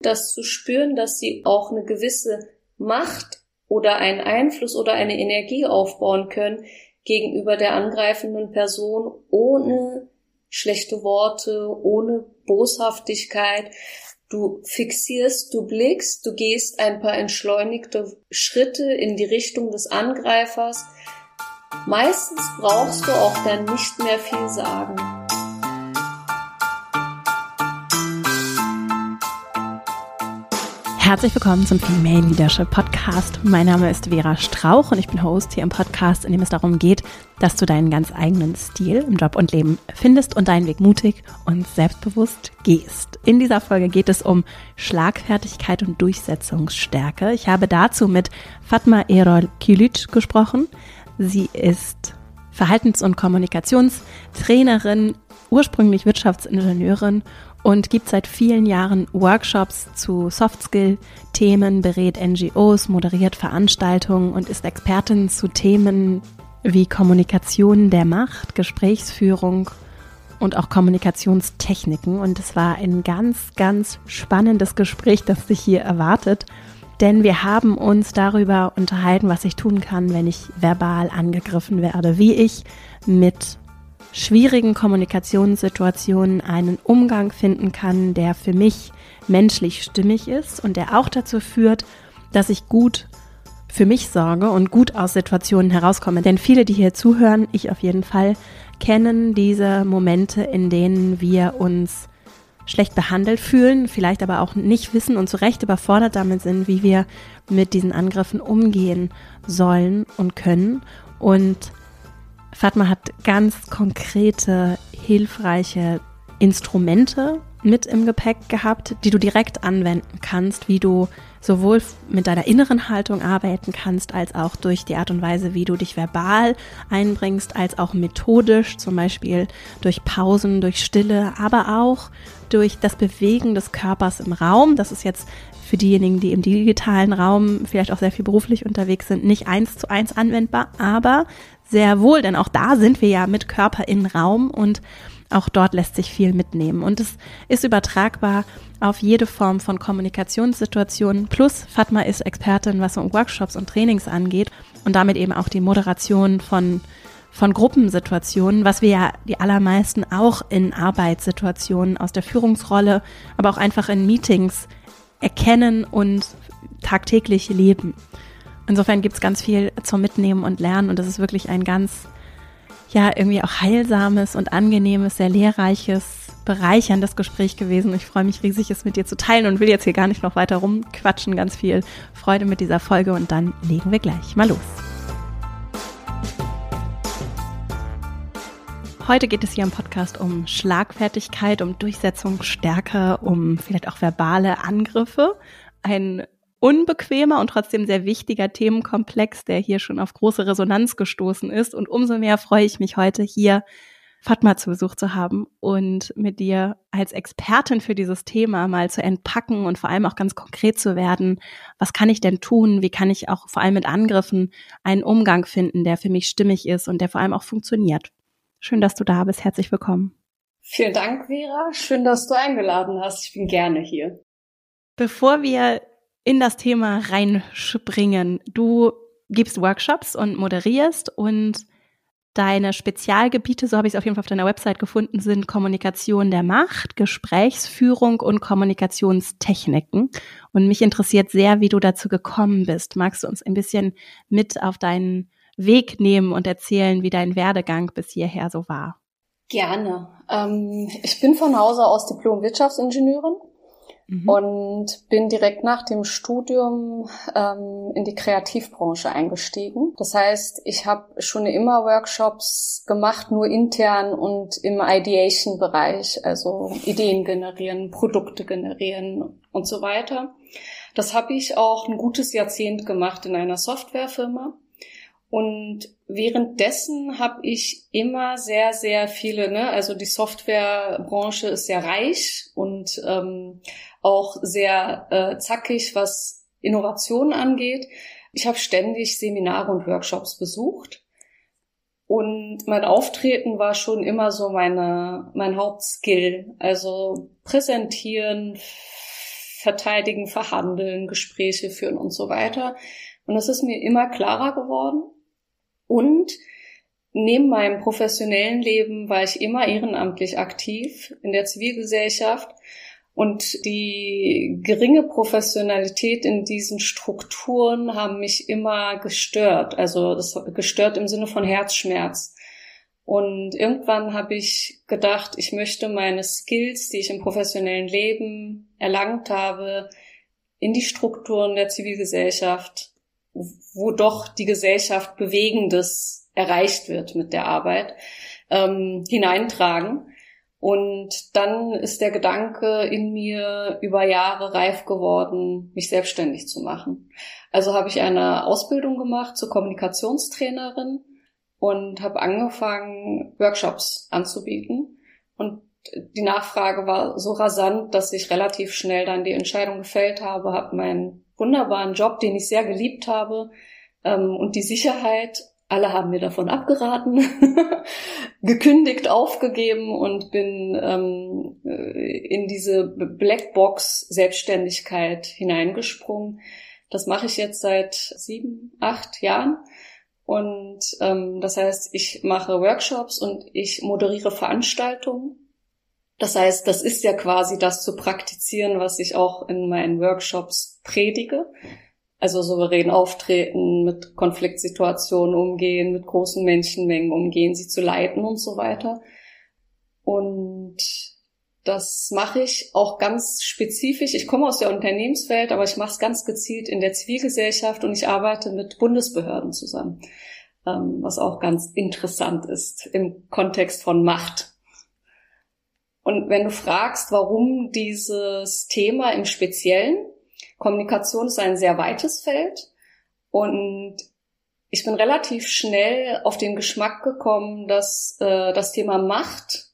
das zu spüren, dass sie auch eine gewisse Macht oder einen Einfluss oder eine Energie aufbauen können gegenüber der angreifenden Person ohne schlechte Worte, ohne Boshaftigkeit. Du fixierst, du blickst, du gehst ein paar entschleunigte Schritte in die Richtung des Angreifers. Meistens brauchst du auch dann nicht mehr viel sagen. Herzlich willkommen zum Female Leadership Podcast. Mein Name ist Vera Strauch und ich bin Host hier im Podcast, in dem es darum geht, dass du deinen ganz eigenen Stil im Job und Leben findest und deinen Weg mutig und selbstbewusst gehst. In dieser Folge geht es um Schlagfertigkeit und Durchsetzungsstärke. Ich habe dazu mit Fatma Erol Kilic gesprochen. Sie ist Verhaltens- und Kommunikationstrainerin, ursprünglich Wirtschaftsingenieurin und gibt seit vielen Jahren Workshops zu Softskill-Themen, berät NGOs, moderiert Veranstaltungen und ist Expertin zu Themen wie Kommunikation der Macht, Gesprächsführung und auch Kommunikationstechniken. Und es war ein ganz, ganz spannendes Gespräch, das sich hier erwartet. Denn wir haben uns darüber unterhalten, was ich tun kann, wenn ich verbal angegriffen werde, wie ich mit schwierigen Kommunikationssituationen einen Umgang finden kann, der für mich menschlich stimmig ist und der auch dazu führt, dass ich gut für mich sorge und gut aus Situationen herauskomme. Denn viele, die hier zuhören, ich auf jeden Fall, kennen diese Momente, in denen wir uns schlecht behandelt fühlen, vielleicht aber auch nicht wissen und zu Recht überfordert damit sind, wie wir mit diesen Angriffen umgehen sollen und können. Und Fatma hat ganz konkrete, hilfreiche Instrumente mit im Gepäck gehabt, die du direkt anwenden kannst, wie du sowohl mit deiner inneren Haltung arbeiten kannst, als auch durch die Art und Weise, wie du dich verbal einbringst, als auch methodisch, zum Beispiel durch Pausen, durch Stille, aber auch durch das Bewegen des Körpers im Raum. Das ist jetzt für diejenigen, die im digitalen Raum vielleicht auch sehr viel beruflich unterwegs sind, nicht eins zu eins anwendbar, aber sehr wohl, denn auch da sind wir ja mit Körper in Raum und auch dort lässt sich viel mitnehmen. Und es ist übertragbar auf jede Form von Kommunikationssituationen. Plus Fatma ist Expertin, was um Workshops und Trainings angeht und damit eben auch die Moderation von von Gruppensituationen, was wir ja die allermeisten auch in Arbeitssituationen aus der Führungsrolle, aber auch einfach in Meetings erkennen und tagtäglich leben. Insofern gibt es ganz viel zum Mitnehmen und Lernen und das ist wirklich ein ganz, ja, irgendwie auch heilsames und angenehmes, sehr lehrreiches, bereicherndes Gespräch gewesen. Ich freue mich riesig, es mit dir zu teilen und will jetzt hier gar nicht noch weiter rumquatschen. Ganz viel Freude mit dieser Folge und dann legen wir gleich mal los. Heute geht es hier im Podcast um Schlagfertigkeit, um Durchsetzungsstärke, um vielleicht auch verbale Angriffe. Ein unbequemer und trotzdem sehr wichtiger Themenkomplex, der hier schon auf große Resonanz gestoßen ist. Und umso mehr freue ich mich heute hier Fatma zu Besuch zu haben und mit dir als Expertin für dieses Thema mal zu entpacken und vor allem auch ganz konkret zu werden. Was kann ich denn tun? Wie kann ich auch vor allem mit Angriffen einen Umgang finden, der für mich stimmig ist und der vor allem auch funktioniert? Schön, dass du da bist. Herzlich willkommen. Vielen Dank, Vera. Schön, dass du eingeladen hast. Ich bin gerne hier. Bevor wir in das Thema reinspringen. Du gibst Workshops und moderierst und deine Spezialgebiete, so habe ich es auf jeden Fall auf deiner Website gefunden, sind Kommunikation der Macht, Gesprächsführung und Kommunikationstechniken. Und mich interessiert sehr, wie du dazu gekommen bist. Magst du uns ein bisschen mit auf deinen Weg nehmen und erzählen, wie dein Werdegang bis hierher so war? Gerne. Ähm, ich bin von Hause aus Diplom-Wirtschaftsingenieurin mhm. und bin direkt nach dem Studium ähm, in die Kreativbranche eingestiegen. Das heißt, ich habe schon immer Workshops gemacht, nur intern und im Ideation-Bereich, also Ideen generieren, Produkte generieren und so weiter. Das habe ich auch ein gutes Jahrzehnt gemacht in einer Softwarefirma. Und währenddessen habe ich immer sehr, sehr viele, ne, also die Softwarebranche ist sehr reich und ähm, auch sehr äh, zackig, was Innovation angeht. Ich habe ständig Seminare und Workshops besucht. Und mein Auftreten war schon immer so meine, mein Hauptskill. Also präsentieren, verteidigen, verhandeln, Gespräche führen und so weiter. Und das ist mir immer klarer geworden. Und neben meinem professionellen Leben war ich immer ehrenamtlich aktiv in der Zivilgesellschaft. Und die geringe Professionalität in diesen Strukturen haben mich immer gestört. Also das gestört im Sinne von Herzschmerz. Und irgendwann habe ich gedacht, ich möchte meine Skills, die ich im professionellen Leben erlangt habe, in die Strukturen der Zivilgesellschaft, wo doch die Gesellschaft Bewegendes erreicht wird mit der Arbeit, ähm, hineintragen. Und dann ist der Gedanke in mir über Jahre reif geworden, mich selbstständig zu machen. Also habe ich eine Ausbildung gemacht zur Kommunikationstrainerin und habe angefangen, Workshops anzubieten. Und die Nachfrage war so rasant, dass ich relativ schnell dann die Entscheidung gefällt habe, habe meinen wunderbaren Job, den ich sehr geliebt habe, ähm, und die Sicherheit, alle haben mir davon abgeraten, gekündigt, aufgegeben und bin ähm, in diese Blackbox-Selbstständigkeit hineingesprungen. Das mache ich jetzt seit sieben, acht Jahren und ähm, das heißt, ich mache Workshops und ich moderiere Veranstaltungen. Das heißt, das ist ja quasi das zu praktizieren, was ich auch in meinen Workshops predige. Also souverän auftreten, mit Konfliktsituationen umgehen, mit großen Menschenmengen umgehen, sie zu leiten und so weiter. Und das mache ich auch ganz spezifisch. Ich komme aus der Unternehmenswelt, aber ich mache es ganz gezielt in der Zivilgesellschaft und ich arbeite mit Bundesbehörden zusammen, ähm, was auch ganz interessant ist im Kontext von Macht. Und wenn du fragst, warum dieses Thema im Speziellen, Kommunikation ist ein sehr weites Feld und ich bin relativ schnell auf den Geschmack gekommen, dass äh, das Thema Macht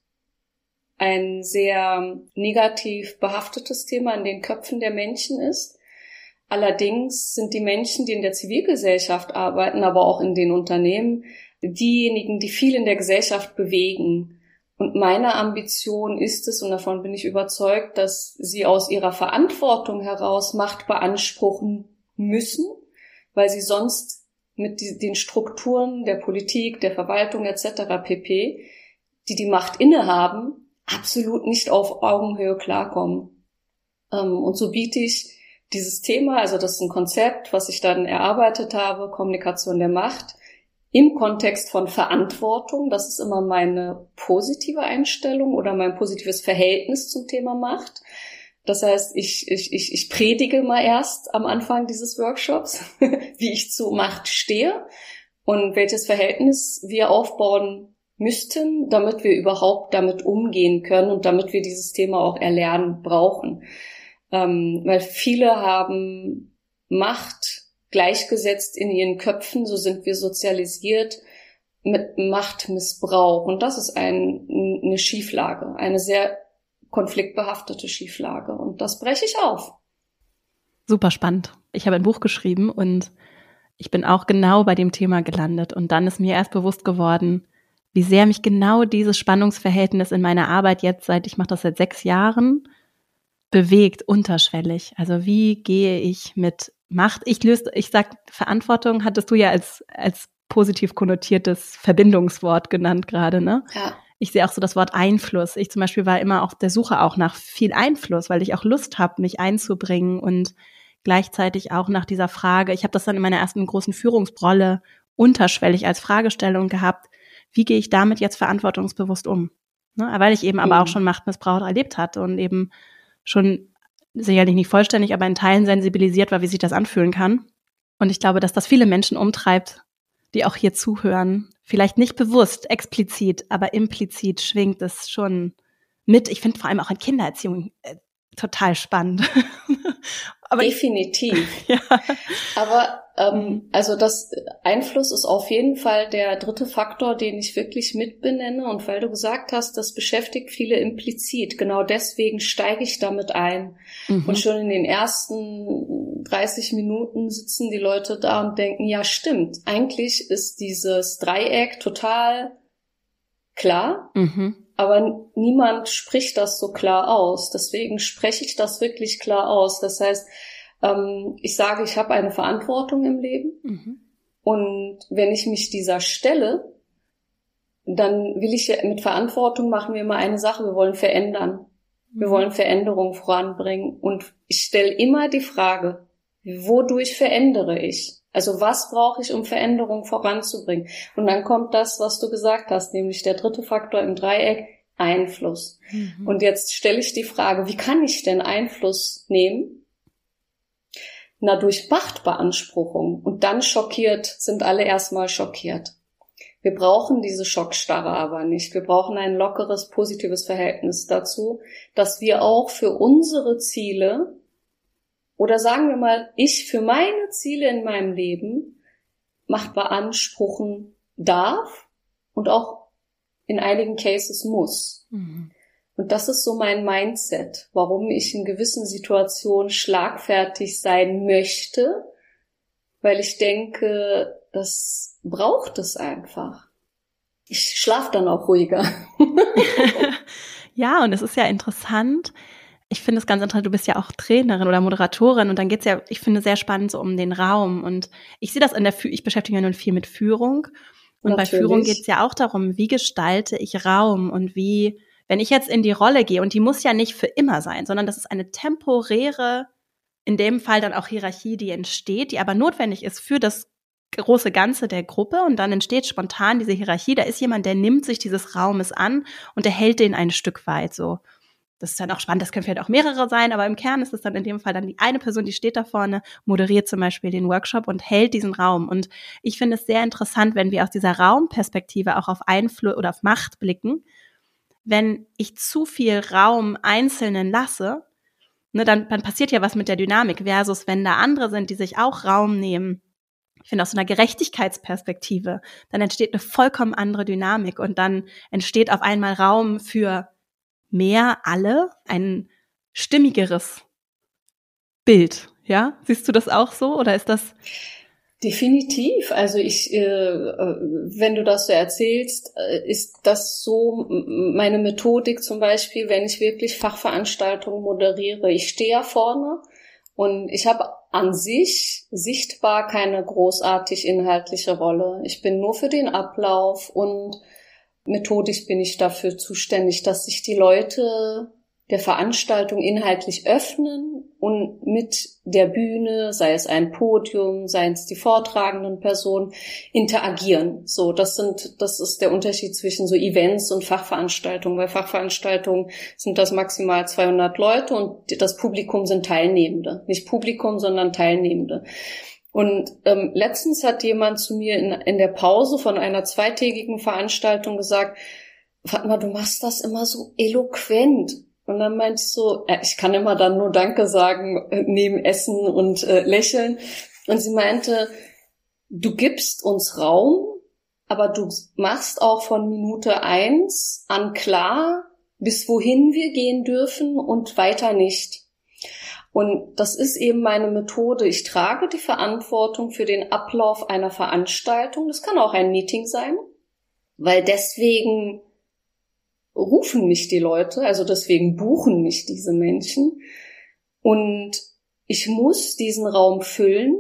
ein sehr negativ behaftetes Thema in den Köpfen der Menschen ist. Allerdings sind die Menschen, die in der Zivilgesellschaft arbeiten, aber auch in den Unternehmen, diejenigen, die viel in der Gesellschaft bewegen. Und meine Ambition ist es, und davon bin ich überzeugt, dass sie aus ihrer Verantwortung heraus Macht beanspruchen müssen, weil sie sonst mit den Strukturen der Politik, der Verwaltung etc. pp, die die Macht innehaben, absolut nicht auf Augenhöhe klarkommen. Ähm, und so biete ich dieses Thema, also das ist ein Konzept, was ich dann erarbeitet habe, Kommunikation der Macht, im Kontext von Verantwortung. Das ist immer meine positive Einstellung oder mein positives Verhältnis zum Thema Macht. Das heißt, ich, ich, ich, ich predige mal erst am Anfang dieses Workshops, wie ich zu Macht stehe und welches Verhältnis wir aufbauen müssten, damit wir überhaupt damit umgehen können und damit wir dieses Thema auch erlernen brauchen. Ähm, weil viele haben Macht gleichgesetzt in ihren Köpfen, so sind wir sozialisiert mit Machtmissbrauch. Und das ist ein, eine Schieflage, eine sehr konfliktbehaftete Schieflage. Und das breche ich auf. Super spannend. Ich habe ein Buch geschrieben und ich bin auch genau bei dem Thema gelandet. Und dann ist mir erst bewusst geworden, wie sehr mich genau dieses Spannungsverhältnis in meiner Arbeit jetzt seit, ich mache das seit sechs Jahren, bewegt, unterschwellig. Also wie gehe ich mit Macht? Ich löse, ich sag, Verantwortung hattest du ja als, als positiv konnotiertes Verbindungswort genannt gerade, ne? Ja. Ich sehe auch so das Wort Einfluss. Ich zum Beispiel war immer auf der Suche auch nach viel Einfluss, weil ich auch Lust habe, mich einzubringen und gleichzeitig auch nach dieser Frage. Ich habe das dann in meiner ersten großen Führungsrolle unterschwellig als Fragestellung gehabt wie gehe ich damit jetzt verantwortungsbewusst um? Ne? Weil ich eben mhm. aber auch mhm. schon Machtmissbrauch erlebt hatte und eben schon sicherlich nicht vollständig, aber in Teilen sensibilisiert war, wie sich das anfühlen kann. Und ich glaube, dass das viele Menschen umtreibt, die auch hier zuhören. Vielleicht nicht bewusst, explizit, aber implizit schwingt es schon mit. Ich finde vor allem auch in Kindererziehung äh, total spannend. Aber Definitiv. ja. Aber ähm, also das Einfluss ist auf jeden Fall der dritte Faktor, den ich wirklich mitbenenne. Und weil du gesagt hast, das beschäftigt viele implizit. Genau deswegen steige ich damit ein. Mhm. Und schon in den ersten 30 Minuten sitzen die Leute da und denken, ja stimmt, eigentlich ist dieses Dreieck total klar. Mhm. aber niemand spricht das so klar aus. Deswegen spreche ich das wirklich klar aus. Das heißt, ähm, ich sage, ich habe eine Verantwortung im Leben. Mhm. Und wenn ich mich dieser stelle, dann will ich mit Verantwortung machen wir immer eine Sache, wir wollen verändern. Wir mhm. wollen Veränderung voranbringen. Und ich stelle immer die Frage, wodurch verändere ich? Also was brauche ich, um Veränderung voranzubringen? Und dann kommt das, was du gesagt hast, nämlich der dritte Faktor im Dreieck, Einfluss. Mhm. Und jetzt stelle ich die Frage, wie kann ich denn Einfluss nehmen? Na, durch Machtbeanspruchung. Und dann schockiert, sind alle erstmal schockiert. Wir brauchen diese Schockstarre aber nicht. Wir brauchen ein lockeres, positives Verhältnis dazu, dass wir auch für unsere Ziele oder sagen wir mal, ich für meine Ziele in meinem Leben Macht beanspruchen darf und auch in einigen Cases muss. Mhm. Und das ist so mein Mindset, warum ich in gewissen Situationen schlagfertig sein möchte, weil ich denke, das braucht es einfach. Ich schlafe dann auch ruhiger. ja, und es ist ja interessant. Ich finde es ganz interessant, du bist ja auch Trainerin oder Moderatorin und dann geht's ja, ich finde, sehr spannend so um den Raum. Und ich sehe das in der, ich beschäftige mich ja nun viel mit Führung. Und Natürlich. bei Führung geht's ja auch darum, wie gestalte ich Raum und wie wenn ich jetzt in die Rolle gehe, und die muss ja nicht für immer sein, sondern das ist eine temporäre, in dem Fall dann auch Hierarchie, die entsteht, die aber notwendig ist für das große Ganze der Gruppe und dann entsteht spontan diese Hierarchie. Da ist jemand, der nimmt sich dieses Raumes an und der hält den ein Stück weit so. Das ist dann auch spannend, das können vielleicht auch mehrere sein, aber im Kern ist es dann in dem Fall dann die eine Person, die steht da vorne, moderiert zum Beispiel den Workshop und hält diesen Raum. Und ich finde es sehr interessant, wenn wir aus dieser Raumperspektive auch auf Einfluss oder auf Macht blicken wenn ich zu viel Raum Einzelnen lasse, ne, dann, dann passiert ja was mit der Dynamik versus wenn da andere sind, die sich auch Raum nehmen. Ich finde aus einer Gerechtigkeitsperspektive, dann entsteht eine vollkommen andere Dynamik und dann entsteht auf einmal Raum für mehr alle, ein stimmigeres Bild. Ja, siehst du das auch so oder ist das? Definitiv. Also ich, äh, äh, wenn du das so erzählst, äh, ist das so meine Methodik zum Beispiel, wenn ich wirklich Fachveranstaltungen moderiere. Ich stehe ja vorne und ich habe an sich sichtbar keine großartig inhaltliche Rolle. Ich bin nur für den Ablauf und methodisch bin ich dafür zuständig, dass sich die Leute der Veranstaltung inhaltlich öffnen und mit der Bühne, sei es ein Podium, sei es die vortragenden Personen, interagieren. So, das sind, das ist der Unterschied zwischen so Events und Fachveranstaltungen. Bei Fachveranstaltungen sind das maximal 200 Leute und das Publikum sind Teilnehmende. Nicht Publikum, sondern Teilnehmende. Und ähm, letztens hat jemand zu mir in, in der Pause von einer zweitägigen Veranstaltung gesagt, Fatma, du machst das immer so eloquent. Und dann meinte ich so, äh, ich kann immer dann nur Danke sagen, äh, neben Essen und äh, Lächeln. Und sie meinte, du gibst uns Raum, aber du machst auch von Minute eins an klar, bis wohin wir gehen dürfen und weiter nicht. Und das ist eben meine Methode. Ich trage die Verantwortung für den Ablauf einer Veranstaltung. Das kann auch ein Meeting sein, weil deswegen rufen mich die Leute, also deswegen buchen mich diese Menschen. Und ich muss diesen Raum füllen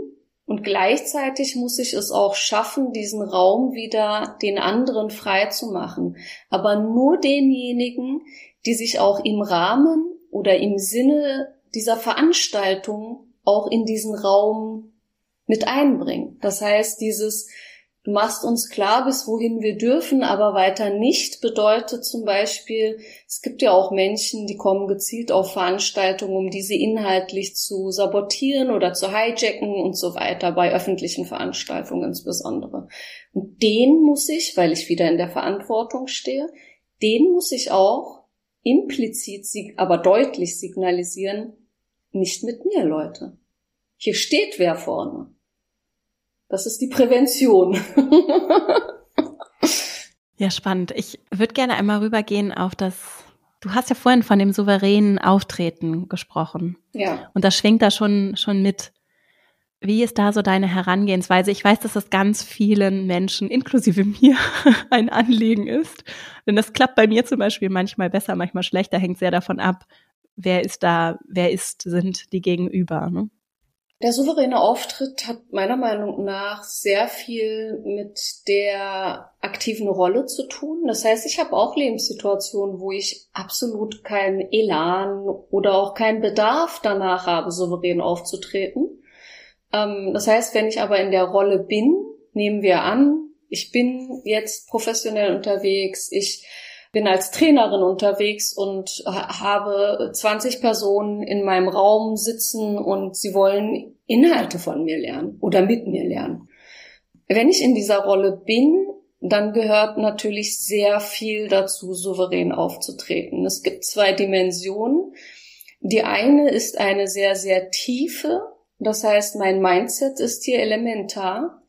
und gleichzeitig muss ich es auch schaffen, diesen Raum wieder den anderen frei zu machen. Aber nur denjenigen, die sich auch im Rahmen oder im Sinne dieser Veranstaltung auch in diesen Raum mit einbringen. Das heißt, dieses Du machst uns klar, bis wohin wir dürfen, aber weiter nicht bedeutet zum Beispiel, es gibt ja auch Menschen, die kommen gezielt auf Veranstaltungen, um diese inhaltlich zu sabotieren oder zu hijacken und so weiter, bei öffentlichen Veranstaltungen insbesondere. Und den muss ich, weil ich wieder in der Verantwortung stehe, den muss ich auch implizit, aber deutlich signalisieren, nicht mit mir, Leute. Hier steht wer vorne. Das ist die Prävention. ja, spannend. Ich würde gerne einmal rübergehen auf das, du hast ja vorhin von dem souveränen Auftreten gesprochen. Ja. Und das schwingt da schon, schon mit. Wie ist da so deine Herangehensweise? Ich weiß, dass das ganz vielen Menschen, inklusive mir, ein Anliegen ist. Denn das klappt bei mir zum Beispiel manchmal besser, manchmal schlechter, hängt sehr davon ab, wer ist da, wer ist, sind die Gegenüber. Ne? Der souveräne Auftritt hat meiner Meinung nach sehr viel mit der aktiven Rolle zu tun. Das heißt, ich habe auch Lebenssituationen, wo ich absolut keinen Elan oder auch keinen Bedarf danach habe, souverän aufzutreten. Ähm, das heißt, wenn ich aber in der Rolle bin, nehmen wir an, ich bin jetzt professionell unterwegs, ich bin als Trainerin unterwegs und habe 20 Personen in meinem Raum sitzen und sie wollen Inhalte von mir lernen oder mit mir lernen. Wenn ich in dieser Rolle bin, dann gehört natürlich sehr viel dazu, souverän aufzutreten. Es gibt zwei Dimensionen. Die eine ist eine sehr, sehr tiefe. Das heißt, mein Mindset ist hier elementar.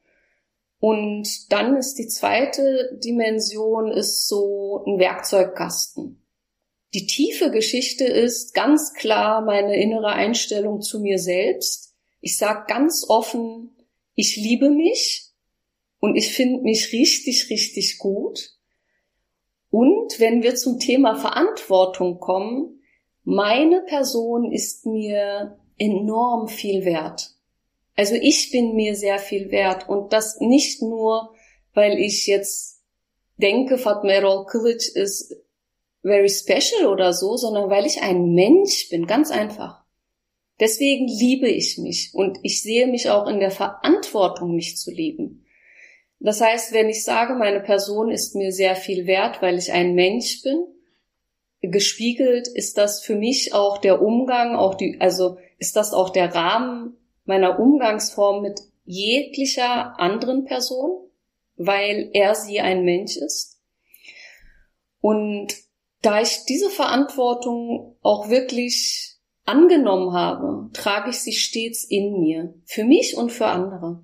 Und dann ist die zweite Dimension ist so ein Werkzeugkasten. Die tiefe Geschichte ist ganz klar meine innere Einstellung zu mir selbst. Ich sage ganz offen, ich liebe mich und ich finde mich richtig, richtig gut. Und wenn wir zum Thema Verantwortung kommen, meine Person ist mir enorm viel wert. Also ich bin mir sehr viel wert und das nicht nur, weil ich jetzt denke, Fatma Erol Kılıç ist very special oder so, sondern weil ich ein Mensch bin, ganz einfach. Deswegen liebe ich mich und ich sehe mich auch in der Verantwortung, mich zu lieben. Das heißt, wenn ich sage, meine Person ist mir sehr viel wert, weil ich ein Mensch bin, gespiegelt ist das für mich auch der Umgang, auch die, also ist das auch der Rahmen, meiner Umgangsform mit jeglicher anderen Person, weil er sie ein Mensch ist. Und da ich diese Verantwortung auch wirklich angenommen habe, trage ich sie stets in mir, für mich und für andere.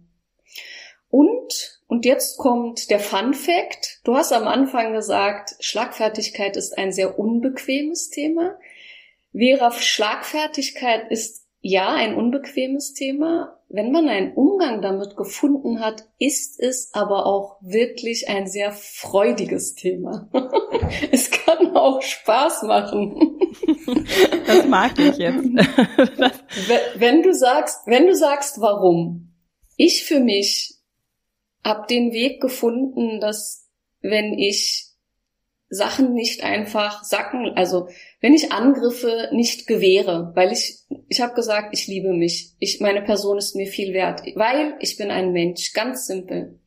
Und, und jetzt kommt der Fun Fact. Du hast am Anfang gesagt, Schlagfertigkeit ist ein sehr unbequemes Thema. Vera, Schlagfertigkeit ist ja, ein unbequemes Thema. Wenn man einen Umgang damit gefunden hat, ist es aber auch wirklich ein sehr freudiges Thema. es kann auch Spaß machen. Das mag ich jetzt. wenn du sagst, wenn du sagst, warum? Ich für mich habe den Weg gefunden, dass wenn ich Sachen nicht einfach sacken, also wenn ich Angriffe nicht gewähre, weil ich, ich habe gesagt, ich liebe mich, ich, meine Person ist mir viel wert, weil ich bin ein Mensch, ganz simpel.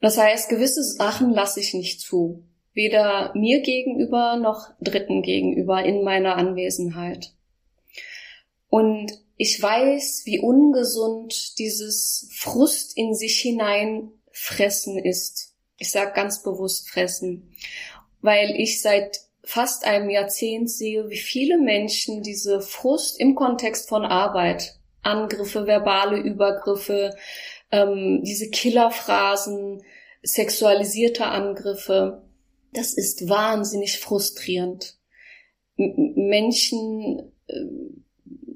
Das heißt, gewisse Sachen lasse ich nicht zu, weder mir gegenüber noch Dritten gegenüber in meiner Anwesenheit. Und ich weiß, wie ungesund dieses Frust in sich hinein fressen ist ich sage ganz bewusst fressen, weil ich seit fast einem Jahrzehnt sehe, wie viele Menschen diese Frust im Kontext von Arbeit, Angriffe, verbale Übergriffe, ähm, diese Killerphrasen, sexualisierte Angriffe, das ist wahnsinnig frustrierend. M Menschen äh,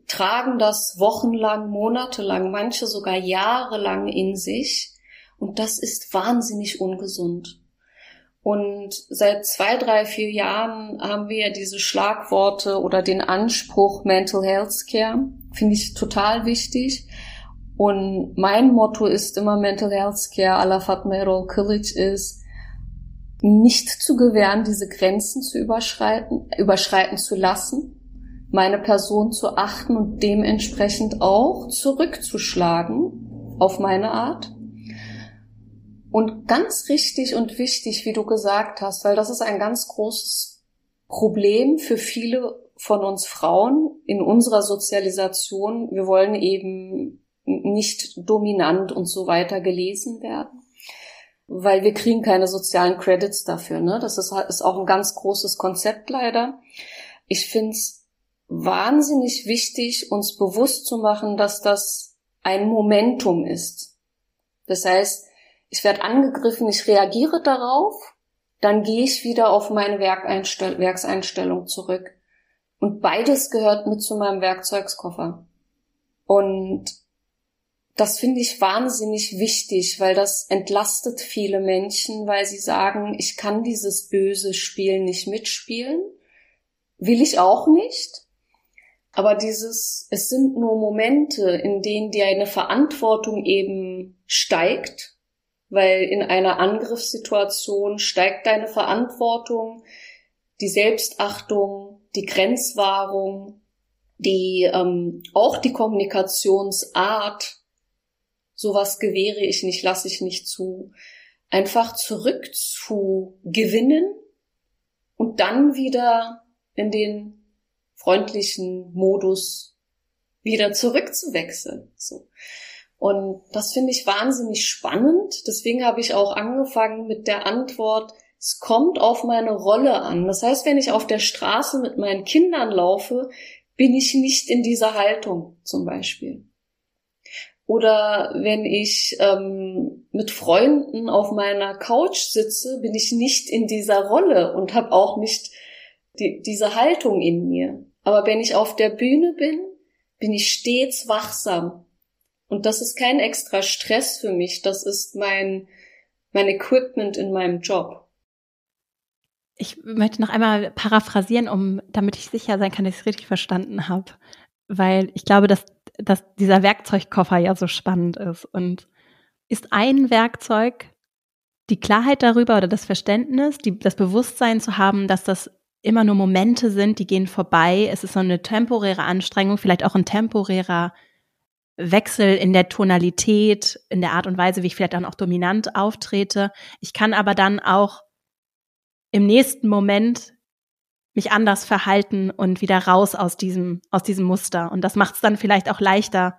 tragen das wochenlang, monatelang, manche sogar jahrelang in sich und das ist wahnsinnig ungesund. Und seit zwei, drei, vier Jahren haben wir diese Schlagworte oder den Anspruch Mental Health Care. Finde ich total wichtig. Und mein Motto ist immer Mental Health Care à la Fatma Erol Kilic ist, nicht zu gewähren, diese Grenzen zu überschreiten, überschreiten zu lassen, meine Person zu achten und dementsprechend auch zurückzuschlagen auf meine Art und ganz richtig und wichtig, wie du gesagt hast, weil das ist ein ganz großes Problem für viele von uns Frauen in unserer Sozialisation. Wir wollen eben nicht dominant und so weiter gelesen werden, weil wir kriegen keine sozialen Credits dafür. Ne? Das ist, ist auch ein ganz großes Konzept leider. Ich finde es wahnsinnig wichtig, uns bewusst zu machen, dass das ein Momentum ist. Das heißt, ich werde angegriffen, ich reagiere darauf, dann gehe ich wieder auf meine Werkeinstell Werkseinstellung zurück. Und beides gehört mit zu meinem Werkzeugskoffer. Und das finde ich wahnsinnig wichtig, weil das entlastet viele Menschen, weil sie sagen, ich kann dieses böse Spiel nicht mitspielen, will ich auch nicht. Aber dieses, es sind nur Momente, in denen dir eine Verantwortung eben steigt, weil in einer Angriffssituation steigt deine Verantwortung, die Selbstachtung, die Grenzwahrung, die ähm, auch die Kommunikationsart, sowas gewähre ich nicht, lasse ich nicht zu, einfach zurück zu gewinnen und dann wieder in den freundlichen Modus wieder zurückzuwechseln. So. Und das finde ich wahnsinnig spannend. Deswegen habe ich auch angefangen mit der Antwort, es kommt auf meine Rolle an. Das heißt, wenn ich auf der Straße mit meinen Kindern laufe, bin ich nicht in dieser Haltung zum Beispiel. Oder wenn ich ähm, mit Freunden auf meiner Couch sitze, bin ich nicht in dieser Rolle und habe auch nicht die, diese Haltung in mir. Aber wenn ich auf der Bühne bin, bin ich stets wachsam. Und das ist kein extra Stress für mich, das ist mein, mein Equipment in meinem Job. Ich möchte noch einmal paraphrasieren, um, damit ich sicher sein kann, dass ich es richtig verstanden habe. Weil ich glaube, dass, dass dieser Werkzeugkoffer ja so spannend ist. Und ist ein Werkzeug die Klarheit darüber oder das Verständnis, die, das Bewusstsein zu haben, dass das immer nur Momente sind, die gehen vorbei. Es ist so eine temporäre Anstrengung, vielleicht auch ein temporärer Wechsel in der Tonalität, in der Art und Weise, wie ich vielleicht dann auch dominant auftrete. Ich kann aber dann auch im nächsten Moment mich anders verhalten und wieder raus aus diesem, aus diesem Muster. Und das macht es dann vielleicht auch leichter,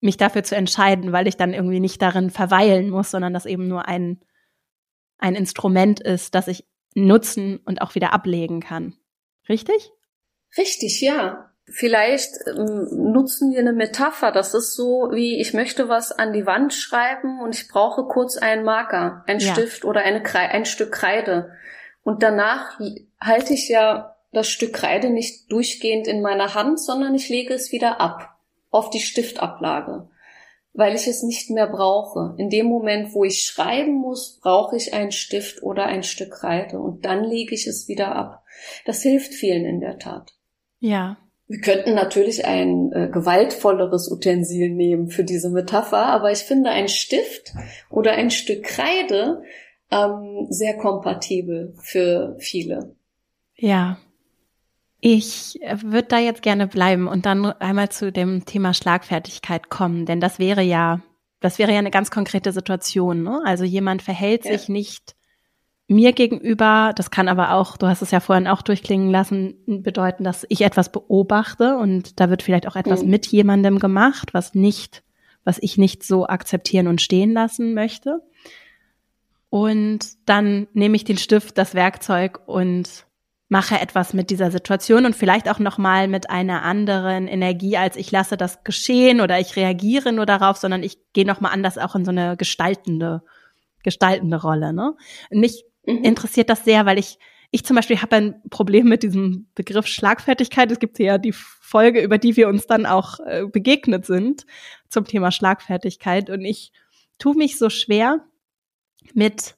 mich dafür zu entscheiden, weil ich dann irgendwie nicht darin verweilen muss, sondern das eben nur ein, ein Instrument ist, das ich nutzen und auch wieder ablegen kann. Richtig? Richtig, ja. Vielleicht ähm, nutzen wir eine Metapher. Das ist so wie, ich möchte was an die Wand schreiben und ich brauche kurz einen Marker, einen ja. Stift oder eine, ein Stück Kreide. Und danach halte ich ja das Stück Kreide nicht durchgehend in meiner Hand, sondern ich lege es wieder ab auf die Stiftablage, weil ich es nicht mehr brauche. In dem Moment, wo ich schreiben muss, brauche ich einen Stift oder ein Stück Kreide und dann lege ich es wieder ab. Das hilft vielen in der Tat. Ja. Wir könnten natürlich ein äh, gewaltvolleres Utensil nehmen für diese Metapher, aber ich finde ein Stift oder ein Stück Kreide ähm, sehr kompatibel für viele. Ja. Ich würde da jetzt gerne bleiben und dann einmal zu dem Thema Schlagfertigkeit kommen, denn das wäre ja, das wäre ja eine ganz konkrete Situation. Ne? Also jemand verhält ja. sich nicht mir gegenüber, das kann aber auch, du hast es ja vorhin auch durchklingen lassen, bedeuten, dass ich etwas beobachte und da wird vielleicht auch etwas mhm. mit jemandem gemacht, was nicht, was ich nicht so akzeptieren und stehen lassen möchte. Und dann nehme ich den Stift, das Werkzeug und mache etwas mit dieser Situation und vielleicht auch noch mal mit einer anderen Energie, als ich lasse das geschehen oder ich reagiere nur darauf, sondern ich gehe noch mal anders auch in so eine gestaltende gestaltende Rolle. Ne? Mich mhm. interessiert das sehr, weil ich ich zum Beispiel habe ein Problem mit diesem Begriff Schlagfertigkeit. Es gibt ja die Folge, über die wir uns dann auch äh, begegnet sind zum Thema Schlagfertigkeit und ich tue mich so schwer, mit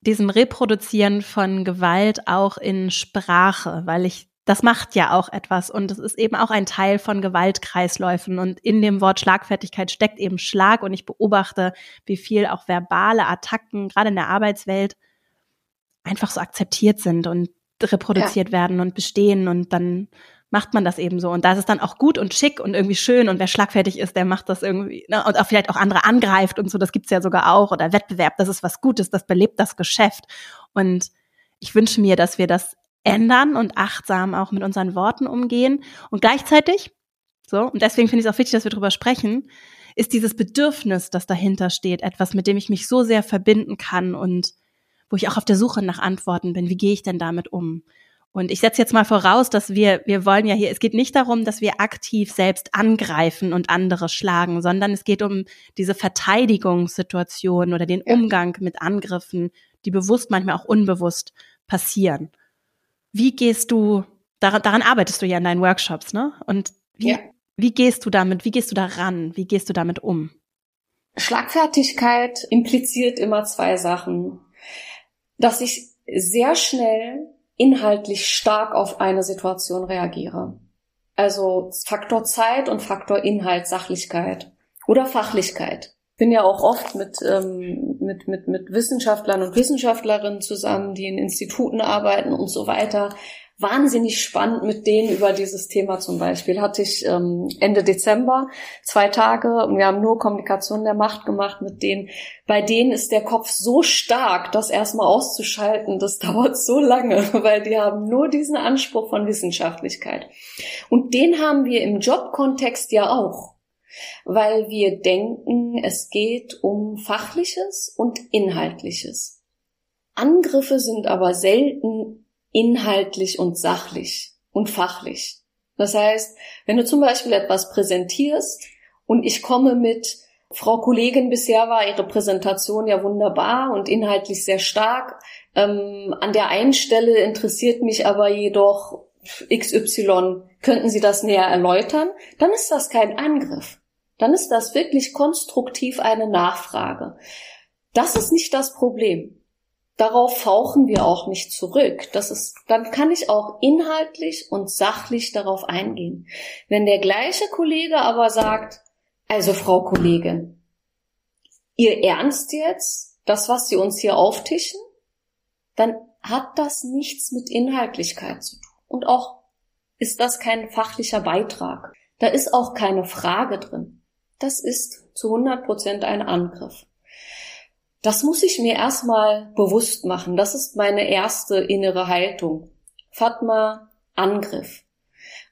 diesem Reproduzieren von Gewalt auch in Sprache, weil ich das macht ja auch etwas und es ist eben auch ein Teil von Gewaltkreisläufen und in dem Wort Schlagfertigkeit steckt eben Schlag und ich beobachte, wie viel auch verbale Attacken gerade in der Arbeitswelt einfach so akzeptiert sind und reproduziert ja. werden und bestehen und dann macht man das eben so. Und da ist es dann auch gut und schick und irgendwie schön und wer schlagfertig ist, der macht das irgendwie ne? und auch vielleicht auch andere angreift und so, das gibt's ja sogar auch. Oder Wettbewerb, das ist was Gutes, das belebt das Geschäft. Und ich wünsche mir, dass wir das ändern und achtsam auch mit unseren Worten umgehen. Und gleichzeitig, so, und deswegen finde ich es auch wichtig, dass wir drüber sprechen, ist dieses Bedürfnis, das dahinter steht, etwas, mit dem ich mich so sehr verbinden kann und wo ich auch auf der Suche nach Antworten bin. Wie gehe ich denn damit um? Und ich setze jetzt mal voraus, dass wir, wir wollen ja hier, es geht nicht darum, dass wir aktiv selbst angreifen und andere schlagen, sondern es geht um diese Verteidigungssituation oder den Umgang mit Angriffen, die bewusst, manchmal auch unbewusst passieren. Wie gehst du, daran, daran arbeitest du ja in deinen Workshops, ne? Und wie, ja. wie gehst du damit, wie gehst du daran, wie gehst du damit um? Schlagfertigkeit impliziert immer zwei Sachen. Dass ich sehr schnell inhaltlich stark auf eine Situation reagiere. Also Faktor Zeit und Faktor Inhalt, Sachlichkeit oder Fachlichkeit. Bin ja auch oft mit, ähm, mit, mit, mit Wissenschaftlern und Wissenschaftlerinnen zusammen, die in Instituten arbeiten und so weiter wahnsinnig spannend mit denen über dieses Thema zum Beispiel. Hatte ich ähm, Ende Dezember zwei Tage und wir haben nur Kommunikation der Macht gemacht mit denen. Bei denen ist der Kopf so stark, das erstmal auszuschalten, das dauert so lange, weil die haben nur diesen Anspruch von Wissenschaftlichkeit. Und den haben wir im Jobkontext ja auch weil wir denken, es geht um Fachliches und Inhaltliches. Angriffe sind aber selten inhaltlich und sachlich und fachlich. Das heißt, wenn du zum Beispiel etwas präsentierst und ich komme mit Frau Kollegin, bisher war Ihre Präsentation ja wunderbar und inhaltlich sehr stark. Ähm, an der einen Stelle interessiert mich aber jedoch XY. Könnten Sie das näher erläutern? Dann ist das kein Angriff. Dann ist das wirklich konstruktiv eine Nachfrage. Das ist nicht das Problem darauf fauchen wir auch nicht zurück. Das ist, dann kann ich auch inhaltlich und sachlich darauf eingehen. Wenn der gleiche Kollege aber sagt, also Frau Kollegin, ihr ernst jetzt das, was Sie uns hier auftischen? Dann hat das nichts mit Inhaltlichkeit zu tun. Und auch ist das kein fachlicher Beitrag. Da ist auch keine Frage drin. Das ist zu 100 Prozent ein Angriff. Das muss ich mir erstmal bewusst machen. Das ist meine erste innere Haltung. Fatma, Angriff.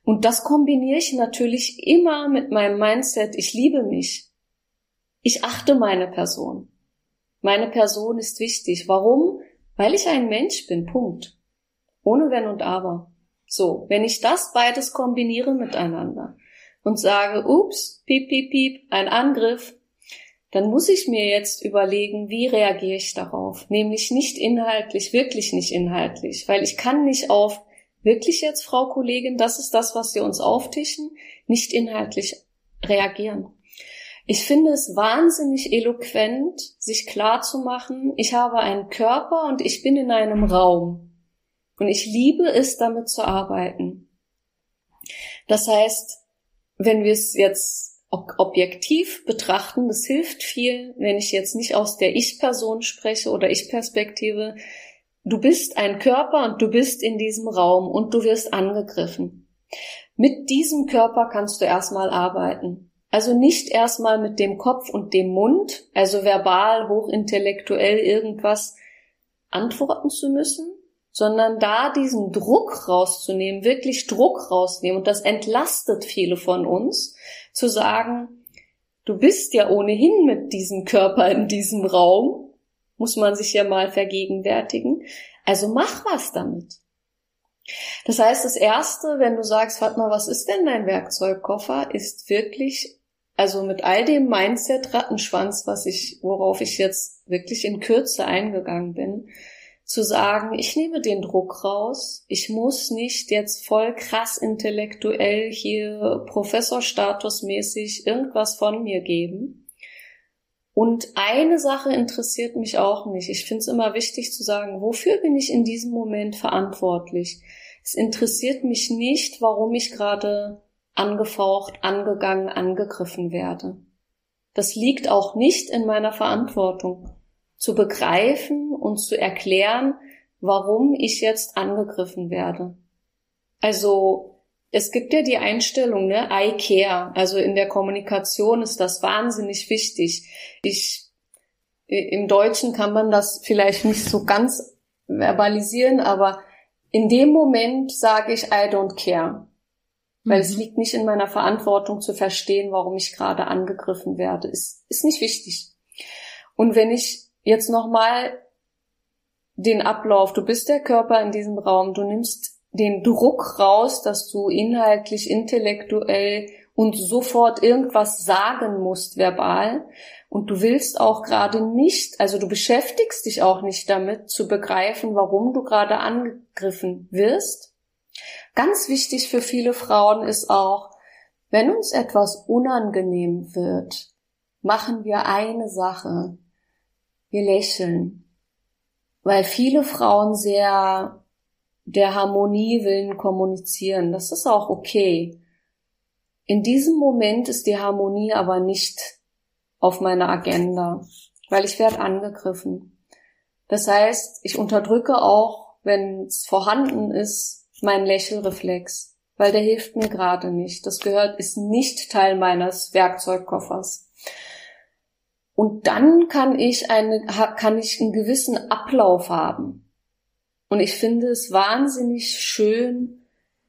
Und das kombiniere ich natürlich immer mit meinem Mindset, ich liebe mich. Ich achte meine Person. Meine Person ist wichtig. Warum? Weil ich ein Mensch bin. Punkt. Ohne Wenn und Aber. So, wenn ich das beides kombiniere miteinander und sage, ups, piep, piep, piep, ein Angriff, dann muss ich mir jetzt überlegen, wie reagiere ich darauf? Nämlich nicht inhaltlich, wirklich nicht inhaltlich, weil ich kann nicht auf wirklich jetzt, Frau Kollegin, das ist das, was Sie uns auftischen, nicht inhaltlich reagieren. Ich finde es wahnsinnig eloquent, sich klar zu machen, ich habe einen Körper und ich bin in einem Raum. Und ich liebe es, damit zu arbeiten. Das heißt, wenn wir es jetzt objektiv betrachten, das hilft viel, wenn ich jetzt nicht aus der Ich-Person spreche oder Ich-Perspektive. Du bist ein Körper und du bist in diesem Raum und du wirst angegriffen. Mit diesem Körper kannst du erstmal arbeiten. Also nicht erstmal mit dem Kopf und dem Mund, also verbal, hochintellektuell irgendwas antworten zu müssen, sondern da diesen Druck rauszunehmen, wirklich Druck rausnehmen. Und das entlastet viele von uns, zu sagen, du bist ja ohnehin mit diesem Körper in diesem Raum, muss man sich ja mal vergegenwärtigen. Also mach was damit. Das heißt, das erste, wenn du sagst, Fatma, was ist denn dein Werkzeugkoffer, ist wirklich, also mit all dem Mindset Rattenschwanz, was ich, worauf ich jetzt wirklich in Kürze eingegangen bin, zu sagen, ich nehme den Druck raus, ich muss nicht jetzt voll krass intellektuell hier Professorstatusmäßig irgendwas von mir geben. Und eine Sache interessiert mich auch nicht. Ich finde es immer wichtig zu sagen, wofür bin ich in diesem Moment verantwortlich? Es interessiert mich nicht, warum ich gerade angefaucht, angegangen, angegriffen werde. Das liegt auch nicht in meiner Verantwortung zu begreifen und zu erklären, warum ich jetzt angegriffen werde. Also es gibt ja die Einstellung, ne, I care. Also in der Kommunikation ist das wahnsinnig wichtig. Ich im Deutschen kann man das vielleicht nicht so ganz verbalisieren, aber in dem Moment sage ich I don't care. Weil mhm. es liegt nicht in meiner Verantwortung zu verstehen, warum ich gerade angegriffen werde. Ist, ist nicht wichtig. Und wenn ich jetzt nochmal den Ablauf. Du bist der Körper in diesem Raum. Du nimmst den Druck raus, dass du inhaltlich, intellektuell und sofort irgendwas sagen musst verbal. Und du willst auch gerade nicht, also du beschäftigst dich auch nicht damit zu begreifen, warum du gerade angegriffen wirst. Ganz wichtig für viele Frauen ist auch, wenn uns etwas unangenehm wird, machen wir eine Sache. Wir lächeln. Weil viele Frauen sehr der Harmonie willen kommunizieren. Das ist auch okay. In diesem Moment ist die Harmonie aber nicht auf meiner Agenda, weil ich werde angegriffen. Das heißt, ich unterdrücke auch, wenn es vorhanden ist, meinen Lächelreflex, weil der hilft mir gerade nicht. Das gehört, ist nicht Teil meines Werkzeugkoffers. Und dann kann ich eine, kann ich einen gewissen Ablauf haben. Und ich finde es wahnsinnig schön,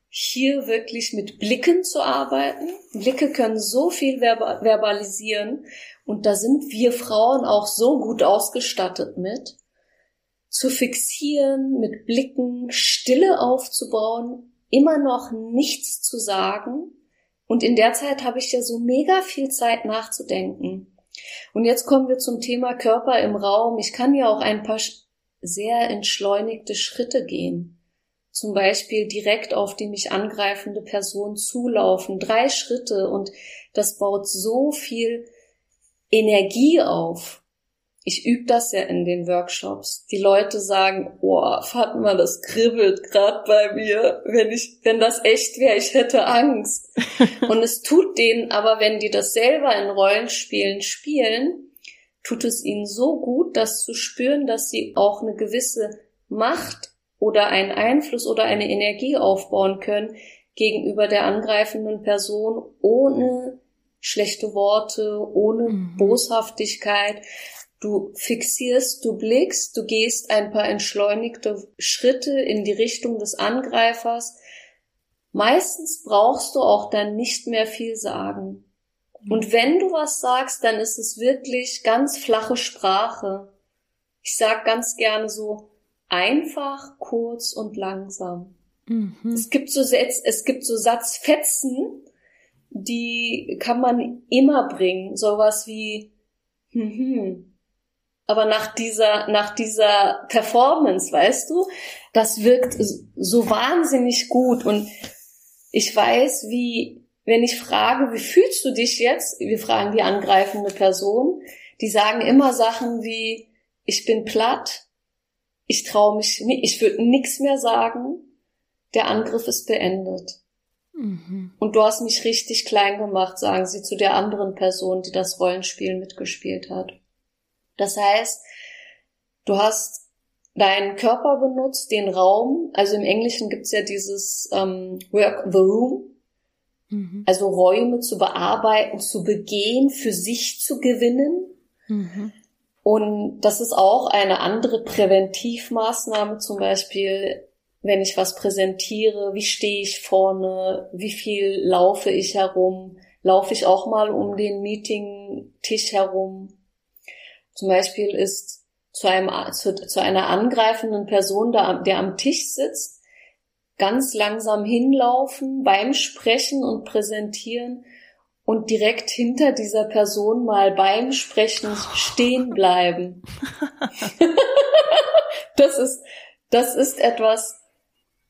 hier wirklich mit Blicken zu arbeiten. Blicke können so viel verbalisieren und da sind wir Frauen auch so gut ausgestattet mit, zu fixieren, mit Blicken Stille aufzubauen, immer noch nichts zu sagen. Und in der Zeit habe ich ja so mega viel Zeit nachzudenken. Und jetzt kommen wir zum Thema Körper im Raum. Ich kann ja auch ein paar sehr entschleunigte Schritte gehen. Zum Beispiel direkt auf die mich angreifende Person zulaufen. Drei Schritte und das baut so viel Energie auf. Ich übe das ja in den Workshops. Die Leute sagen, boah, Fatma, das kribbelt gerade bei mir. Wenn ich, wenn das echt wäre, ich hätte Angst. Und es tut denen aber, wenn die das selber in Rollenspielen spielen, tut es ihnen so gut, das zu spüren, dass sie auch eine gewisse Macht oder einen Einfluss oder eine Energie aufbauen können gegenüber der angreifenden Person, ohne schlechte Worte, ohne mhm. Boshaftigkeit. Du fixierst, du blickst, du gehst ein paar entschleunigte Schritte in die Richtung des Angreifers. Meistens brauchst du auch dann nicht mehr viel sagen. Mhm. Und wenn du was sagst, dann ist es wirklich ganz flache Sprache. Ich sag ganz gerne so einfach, kurz und langsam. Mhm. Es gibt so Sätze, es gibt so Satzfetzen, die kann man immer bringen. Sowas wie, hm, hm. Aber nach dieser, nach dieser Performance, weißt du, das wirkt so wahnsinnig gut. Und ich weiß, wie, wenn ich frage, wie fühlst du dich jetzt? Wir fragen die angreifende Person. Die sagen immer Sachen wie, ich bin platt, ich traue mich, ich würde nichts mehr sagen, der Angriff ist beendet. Mhm. Und du hast mich richtig klein gemacht, sagen sie zu der anderen Person, die das Rollenspiel mitgespielt hat. Das heißt, du hast deinen Körper benutzt, den Raum, also im Englischen gibt's ja dieses ähm, Work the Room, mhm. also Räume zu bearbeiten, zu begehen, für sich zu gewinnen. Mhm. Und das ist auch eine andere Präventivmaßnahme, zum Beispiel wenn ich was präsentiere, wie stehe ich vorne, wie viel laufe ich herum, laufe ich auch mal um den Meetingtisch herum. Zum Beispiel ist zu, einem, zu, zu einer angreifenden Person, der, der am Tisch sitzt, ganz langsam hinlaufen beim Sprechen und Präsentieren und direkt hinter dieser Person mal beim Sprechen stehen bleiben. das ist, das ist etwas,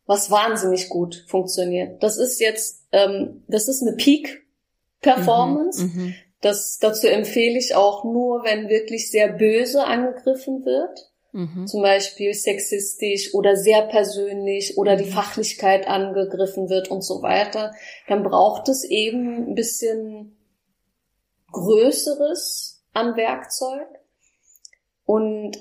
was wahnsinnig gut funktioniert. Das ist jetzt, ähm, das ist eine Peak-Performance. Mhm, mhm, das, dazu empfehle ich auch nur, wenn wirklich sehr böse angegriffen wird. Mhm. Zum Beispiel sexistisch oder sehr persönlich oder die mhm. Fachlichkeit angegriffen wird und so weiter. Dann braucht es eben ein bisschen Größeres an Werkzeug. Und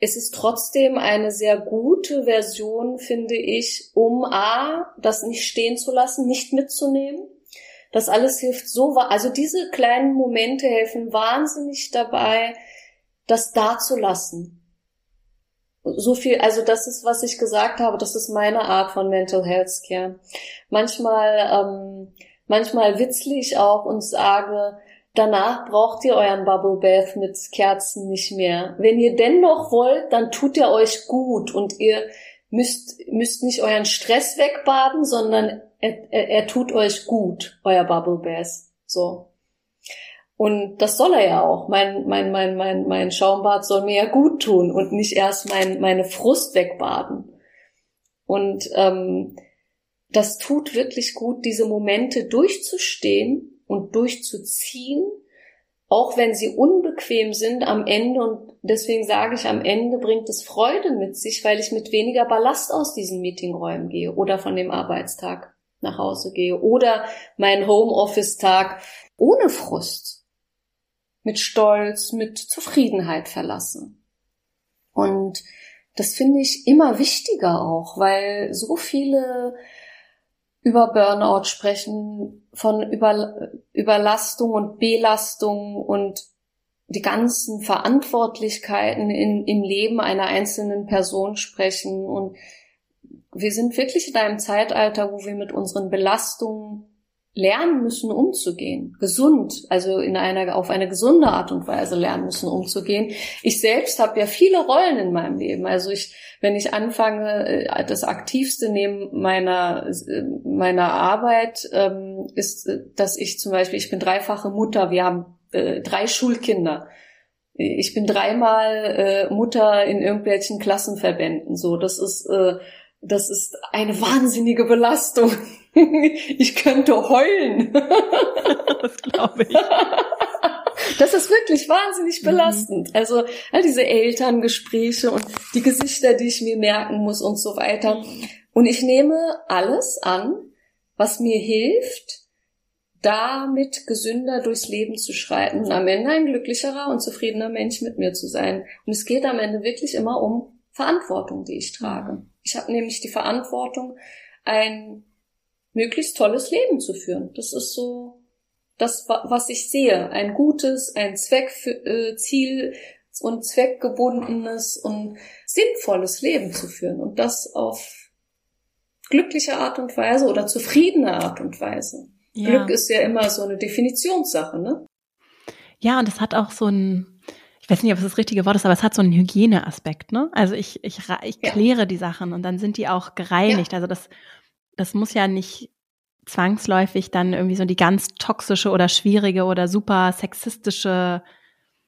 es ist trotzdem eine sehr gute Version, finde ich, um A, das nicht stehen zu lassen, nicht mitzunehmen. Das alles hilft so, also diese kleinen Momente helfen wahnsinnig dabei, das da zu lassen. So viel, also das ist, was ich gesagt habe, das ist meine Art von Mental Health Care. Manchmal, ähm, manchmal witzle ich auch und sage, Danach braucht ihr euren Bubble Bath mit Kerzen nicht mehr. Wenn ihr dennoch wollt, dann tut er euch gut und ihr müsst, müsst nicht euren Stress wegbaden, sondern er, er, er tut euch gut, euer Bubble Bath. So. Und das soll er ja auch. Mein, mein, mein, mein, mein Schaumbad soll mir ja gut tun und nicht erst mein, meine Frust wegbaden. Und ähm, das tut wirklich gut, diese Momente durchzustehen und durchzuziehen, auch wenn sie unbequem sind am Ende und deswegen sage ich, am Ende bringt es Freude mit sich, weil ich mit weniger Ballast aus diesen Meetingräumen gehe oder von dem Arbeitstag nach Hause gehe oder meinen Homeoffice-Tag ohne Frust, mit Stolz, mit Zufriedenheit verlasse. Und das finde ich immer wichtiger auch, weil so viele über Burnout sprechen, von über, Überlastung und Belastung und die ganzen Verantwortlichkeiten in, im Leben einer einzelnen Person sprechen. Und wir sind wirklich in einem Zeitalter, wo wir mit unseren Belastungen lernen müssen, umzugehen. Gesund, also in einer, auf eine gesunde Art und Weise lernen müssen, umzugehen. Ich selbst habe ja viele Rollen in meinem Leben. Also ich, wenn ich anfange, äh, das Aktivste neben meiner, äh, meiner Arbeit ähm, ist, äh, dass ich zum Beispiel, ich bin dreifache Mutter, wir haben drei Schulkinder. Ich bin dreimal äh, Mutter in irgendwelchen Klassenverbänden. So, das ist äh, das ist eine wahnsinnige Belastung. ich könnte heulen. das glaube ich. Das ist wirklich wahnsinnig mhm. belastend. Mhm. Also all diese Elterngespräche und die Gesichter, die ich mir merken muss und so weiter. Und ich nehme alles an, was mir hilft, damit gesünder durchs Leben zu schreiten und am Ende ein glücklicherer und zufriedener Mensch mit mir zu sein. Und es geht am Ende wirklich immer um Verantwortung, die ich trage. Ich habe nämlich die Verantwortung, ein möglichst tolles Leben zu führen. Das ist so das, was ich sehe. Ein gutes, ein Zweckziel äh, und zweckgebundenes und sinnvolles Leben zu führen. Und das auf glückliche Art und Weise oder zufriedene Art und Weise. Ja. Glück ist ja immer so eine Definitionssache, ne? Ja, und es hat auch so ein, ich weiß nicht, ob es das richtige Wort ist, aber es hat so einen Hygieneaspekt, ne? Also ich, ich, ich kläre ja. die Sachen und dann sind die auch gereinigt. Ja. Also das, das muss ja nicht zwangsläufig dann irgendwie so die ganz toxische oder schwierige oder super sexistische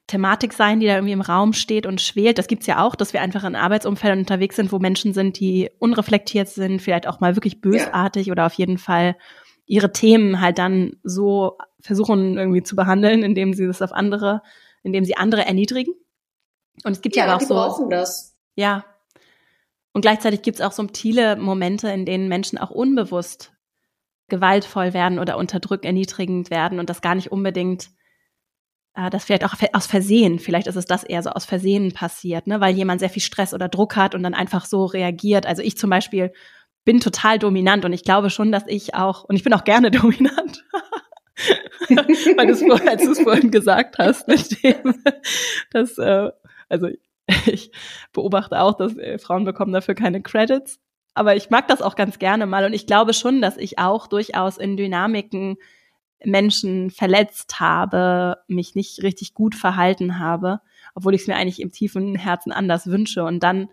Thematik sein, die da irgendwie im Raum steht und schwelt. Das gibt's ja auch, dass wir einfach in Arbeitsumfeldern unterwegs sind, wo Menschen sind, die unreflektiert sind, vielleicht auch mal wirklich bösartig ja. oder auf jeden Fall ihre Themen halt dann so versuchen irgendwie zu behandeln, indem sie das auf andere indem sie andere erniedrigen. Und es gibt ja, ja aber auch so. brauchen das. Ja. Und gleichzeitig gibt es auch subtile Momente, in denen Menschen auch unbewusst gewaltvoll werden oder unterdrückt, erniedrigend werden und das gar nicht unbedingt, äh, das vielleicht auch aus Versehen, vielleicht ist es das eher so aus Versehen passiert, ne, weil jemand sehr viel Stress oder Druck hat und dann einfach so reagiert. Also ich zum Beispiel bin total dominant und ich glaube schon, dass ich auch, und ich bin auch gerne dominant, weil du es vorhin, vorhin gesagt hast, mit dem, dass, äh, also ich beobachte auch, dass äh, Frauen bekommen dafür keine Credits. Aber ich mag das auch ganz gerne mal und ich glaube schon, dass ich auch durchaus in Dynamiken Menschen verletzt habe, mich nicht richtig gut verhalten habe, obwohl ich es mir eigentlich im tiefen Herzen anders wünsche. Und dann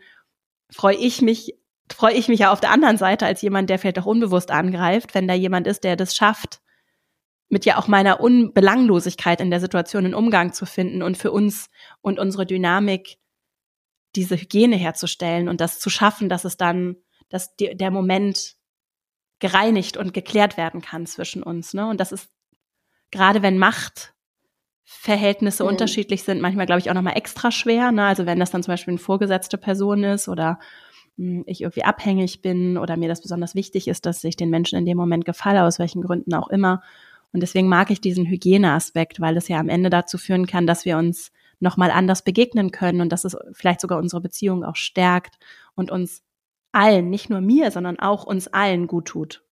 freue ich mich, freue ich mich ja auf der anderen Seite als jemand, der vielleicht auch unbewusst angreift, wenn da jemand ist, der das schafft, mit ja auch meiner Unbelanglosigkeit in der Situation einen Umgang zu finden und für uns und unsere Dynamik diese Hygiene herzustellen und das zu schaffen, dass es dann, dass die, der Moment gereinigt und geklärt werden kann zwischen uns. Ne? Und das ist gerade wenn Machtverhältnisse mhm. unterschiedlich sind, manchmal glaube ich auch nochmal extra schwer. Ne? Also wenn das dann zum Beispiel eine vorgesetzte Person ist oder mh, hm, ich irgendwie abhängig bin oder mir das besonders wichtig ist, dass ich den Menschen in dem Moment gefalle, aus welchen Gründen auch immer und deswegen mag ich diesen Hygieneaspekt, weil es ja am Ende dazu führen kann, dass wir uns nochmal anders begegnen können und dass es vielleicht sogar unsere Beziehung auch stärkt und uns allen, nicht nur mir, sondern auch uns allen gut tut.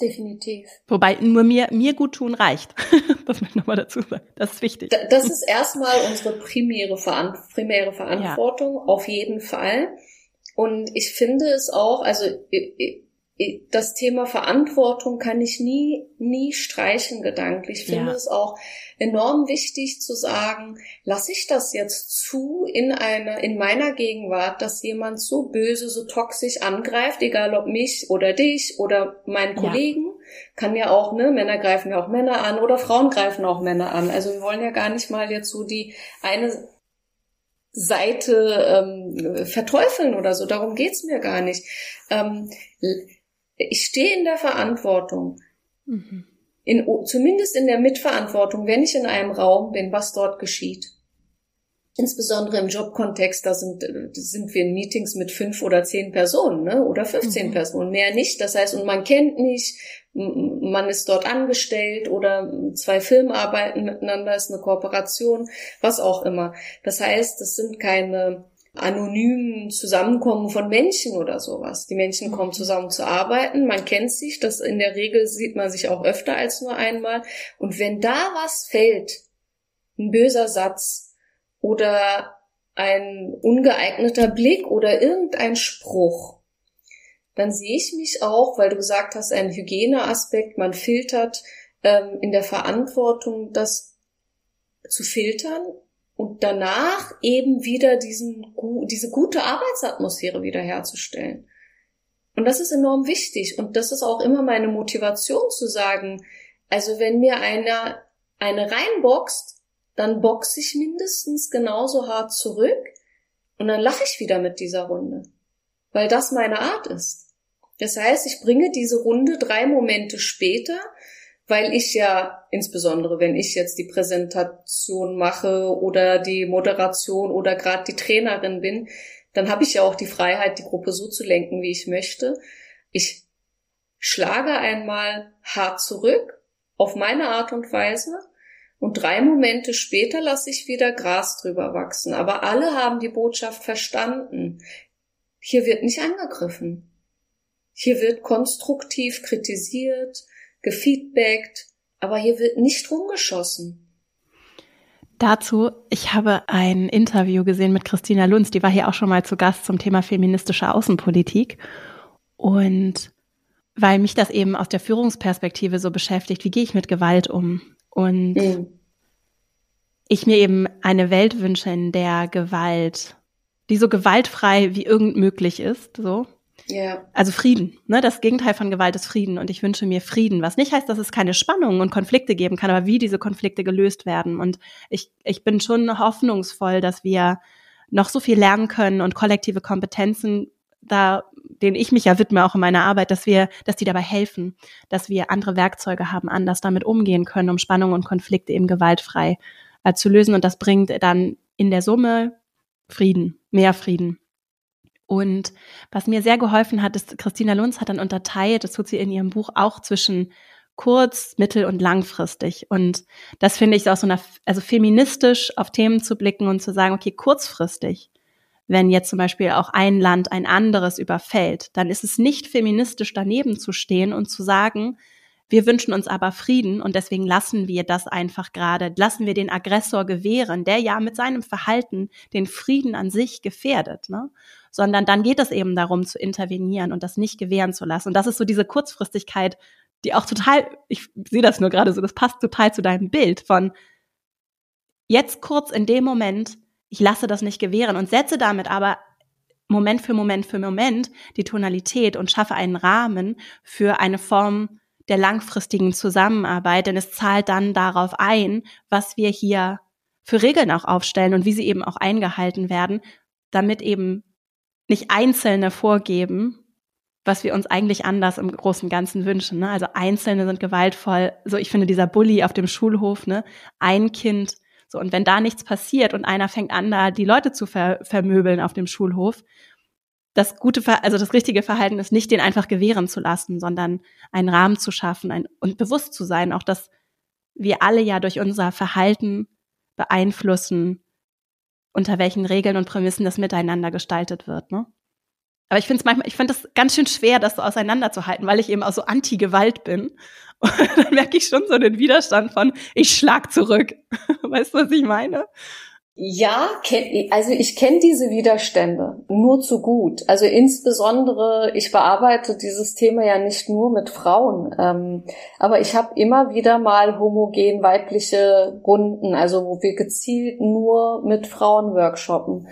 Definitiv. Wobei nur mir, mir gut tun reicht. das möchte ich nochmal dazu sagen. Das ist wichtig. Das ist erstmal unsere primäre, Veran primäre Verantwortung, ja. auf jeden Fall. Und ich finde es auch, also das Thema Verantwortung kann ich nie, nie streichen gedanklich. Ich finde ja. es auch enorm wichtig zu sagen, lasse ich das jetzt zu in einer, in meiner Gegenwart, dass jemand so böse, so toxisch angreift, egal ob mich oder dich oder meinen Kollegen. Ja. Kann ja auch, ne, Männer greifen ja auch Männer an oder Frauen greifen auch Männer an. Also wir wollen ja gar nicht mal jetzt so die eine Seite ähm, verteufeln oder so. Darum geht's mir gar nicht. Ähm, ich stehe in der Verantwortung. Mhm. in, zumindest in der Mitverantwortung, wenn ich in einem Raum bin, was dort geschieht. Insbesondere im Jobkontext, da sind, sind wir in Meetings mit fünf oder zehn Personen, ne? oder 15 mhm. Personen, mehr nicht. Das heißt, und man kennt nicht, man ist dort angestellt oder zwei Firmen arbeiten miteinander, ist eine Kooperation, was auch immer. Das heißt, das sind keine anonymen Zusammenkommen von Menschen oder sowas. Die Menschen kommen mhm. zusammen zu arbeiten, man kennt sich, das in der Regel sieht man sich auch öfter als nur einmal. Und wenn da was fällt, ein böser Satz oder ein ungeeigneter Blick oder irgendein Spruch, dann sehe ich mich auch, weil du gesagt hast, ein Hygieneaspekt, man filtert ähm, in der Verantwortung, das zu filtern und danach eben wieder diesen, diese gute Arbeitsatmosphäre wiederherzustellen. Und das ist enorm wichtig. Und das ist auch immer meine Motivation zu sagen, also wenn mir einer eine reinboxt, dann boxe ich mindestens genauso hart zurück und dann lache ich wieder mit dieser Runde. Weil das meine Art ist. Das heißt, ich bringe diese Runde drei Momente später weil ich ja, insbesondere wenn ich jetzt die Präsentation mache oder die Moderation oder gerade die Trainerin bin, dann habe ich ja auch die Freiheit, die Gruppe so zu lenken, wie ich möchte. Ich schlage einmal hart zurück auf meine Art und Weise und drei Momente später lasse ich wieder Gras drüber wachsen. Aber alle haben die Botschaft verstanden. Hier wird nicht angegriffen. Hier wird konstruktiv kritisiert, gefeedbackt, aber hier wird nicht rumgeschossen. Dazu, ich habe ein Interview gesehen mit Christina Lunz, die war hier auch schon mal zu Gast zum Thema feministische Außenpolitik. Und weil mich das eben aus der Führungsperspektive so beschäftigt, wie gehe ich mit Gewalt um? Und mhm. ich mir eben eine Welt wünsche, in der Gewalt, die so gewaltfrei wie irgend möglich ist, so, ja. Also Frieden. Ne? Das Gegenteil von Gewalt ist Frieden. Und ich wünsche mir Frieden. Was nicht heißt, dass es keine Spannungen und Konflikte geben kann, aber wie diese Konflikte gelöst werden. Und ich, ich bin schon hoffnungsvoll, dass wir noch so viel lernen können und kollektive Kompetenzen da, denen ich mich ja widme, auch in meiner Arbeit, dass wir, dass die dabei helfen, dass wir andere Werkzeuge haben, anders damit umgehen können, um Spannungen und Konflikte eben gewaltfrei äh, zu lösen. Und das bringt dann in der Summe Frieden, mehr Frieden. Und was mir sehr geholfen hat, ist, Christina Lunz hat dann unterteilt, das tut sie in ihrem Buch auch zwischen kurz, mittel und langfristig. Und das finde ich auch so eine, also feministisch auf Themen zu blicken und zu sagen, okay, kurzfristig, wenn jetzt zum Beispiel auch ein Land ein anderes überfällt, dann ist es nicht feministisch daneben zu stehen und zu sagen, wir wünschen uns aber Frieden und deswegen lassen wir das einfach gerade, lassen wir den Aggressor gewähren, der ja mit seinem Verhalten den Frieden an sich gefährdet, ne? Sondern dann geht es eben darum zu intervenieren und das nicht gewähren zu lassen. Und das ist so diese Kurzfristigkeit, die auch total, ich sehe das nur gerade so, das passt total zu deinem Bild von jetzt kurz in dem Moment, ich lasse das nicht gewähren und setze damit aber Moment für Moment für Moment die Tonalität und schaffe einen Rahmen für eine Form der langfristigen Zusammenarbeit, denn es zahlt dann darauf ein, was wir hier für Regeln auch aufstellen und wie sie eben auch eingehalten werden, damit eben nicht Einzelne vorgeben, was wir uns eigentlich anders im großen Ganzen wünschen. Ne? Also Einzelne sind gewaltvoll. So, ich finde dieser Bully auf dem Schulhof, ne, ein Kind. So, und wenn da nichts passiert und einer fängt an, da die Leute zu ver vermöbeln auf dem Schulhof, das gute, also das richtige Verhalten ist nicht, den einfach gewähren zu lassen, sondern einen Rahmen zu schaffen ein, und bewusst zu sein, auch dass wir alle ja durch unser Verhalten beeinflussen, unter welchen Regeln und Prämissen das miteinander gestaltet wird. Ne? Aber ich finde es manchmal, ich finde es ganz schön schwer, das so auseinanderzuhalten, weil ich eben auch so anti-Gewalt bin. Und dann merke ich schon so den Widerstand von, ich schlag zurück. Weißt du, was ich meine? Ja, also ich kenne diese Widerstände nur zu gut. Also insbesondere, ich bearbeite dieses Thema ja nicht nur mit Frauen, ähm, aber ich habe immer wieder mal homogen weibliche Runden, also wo wir gezielt nur mit Frauen workshoppen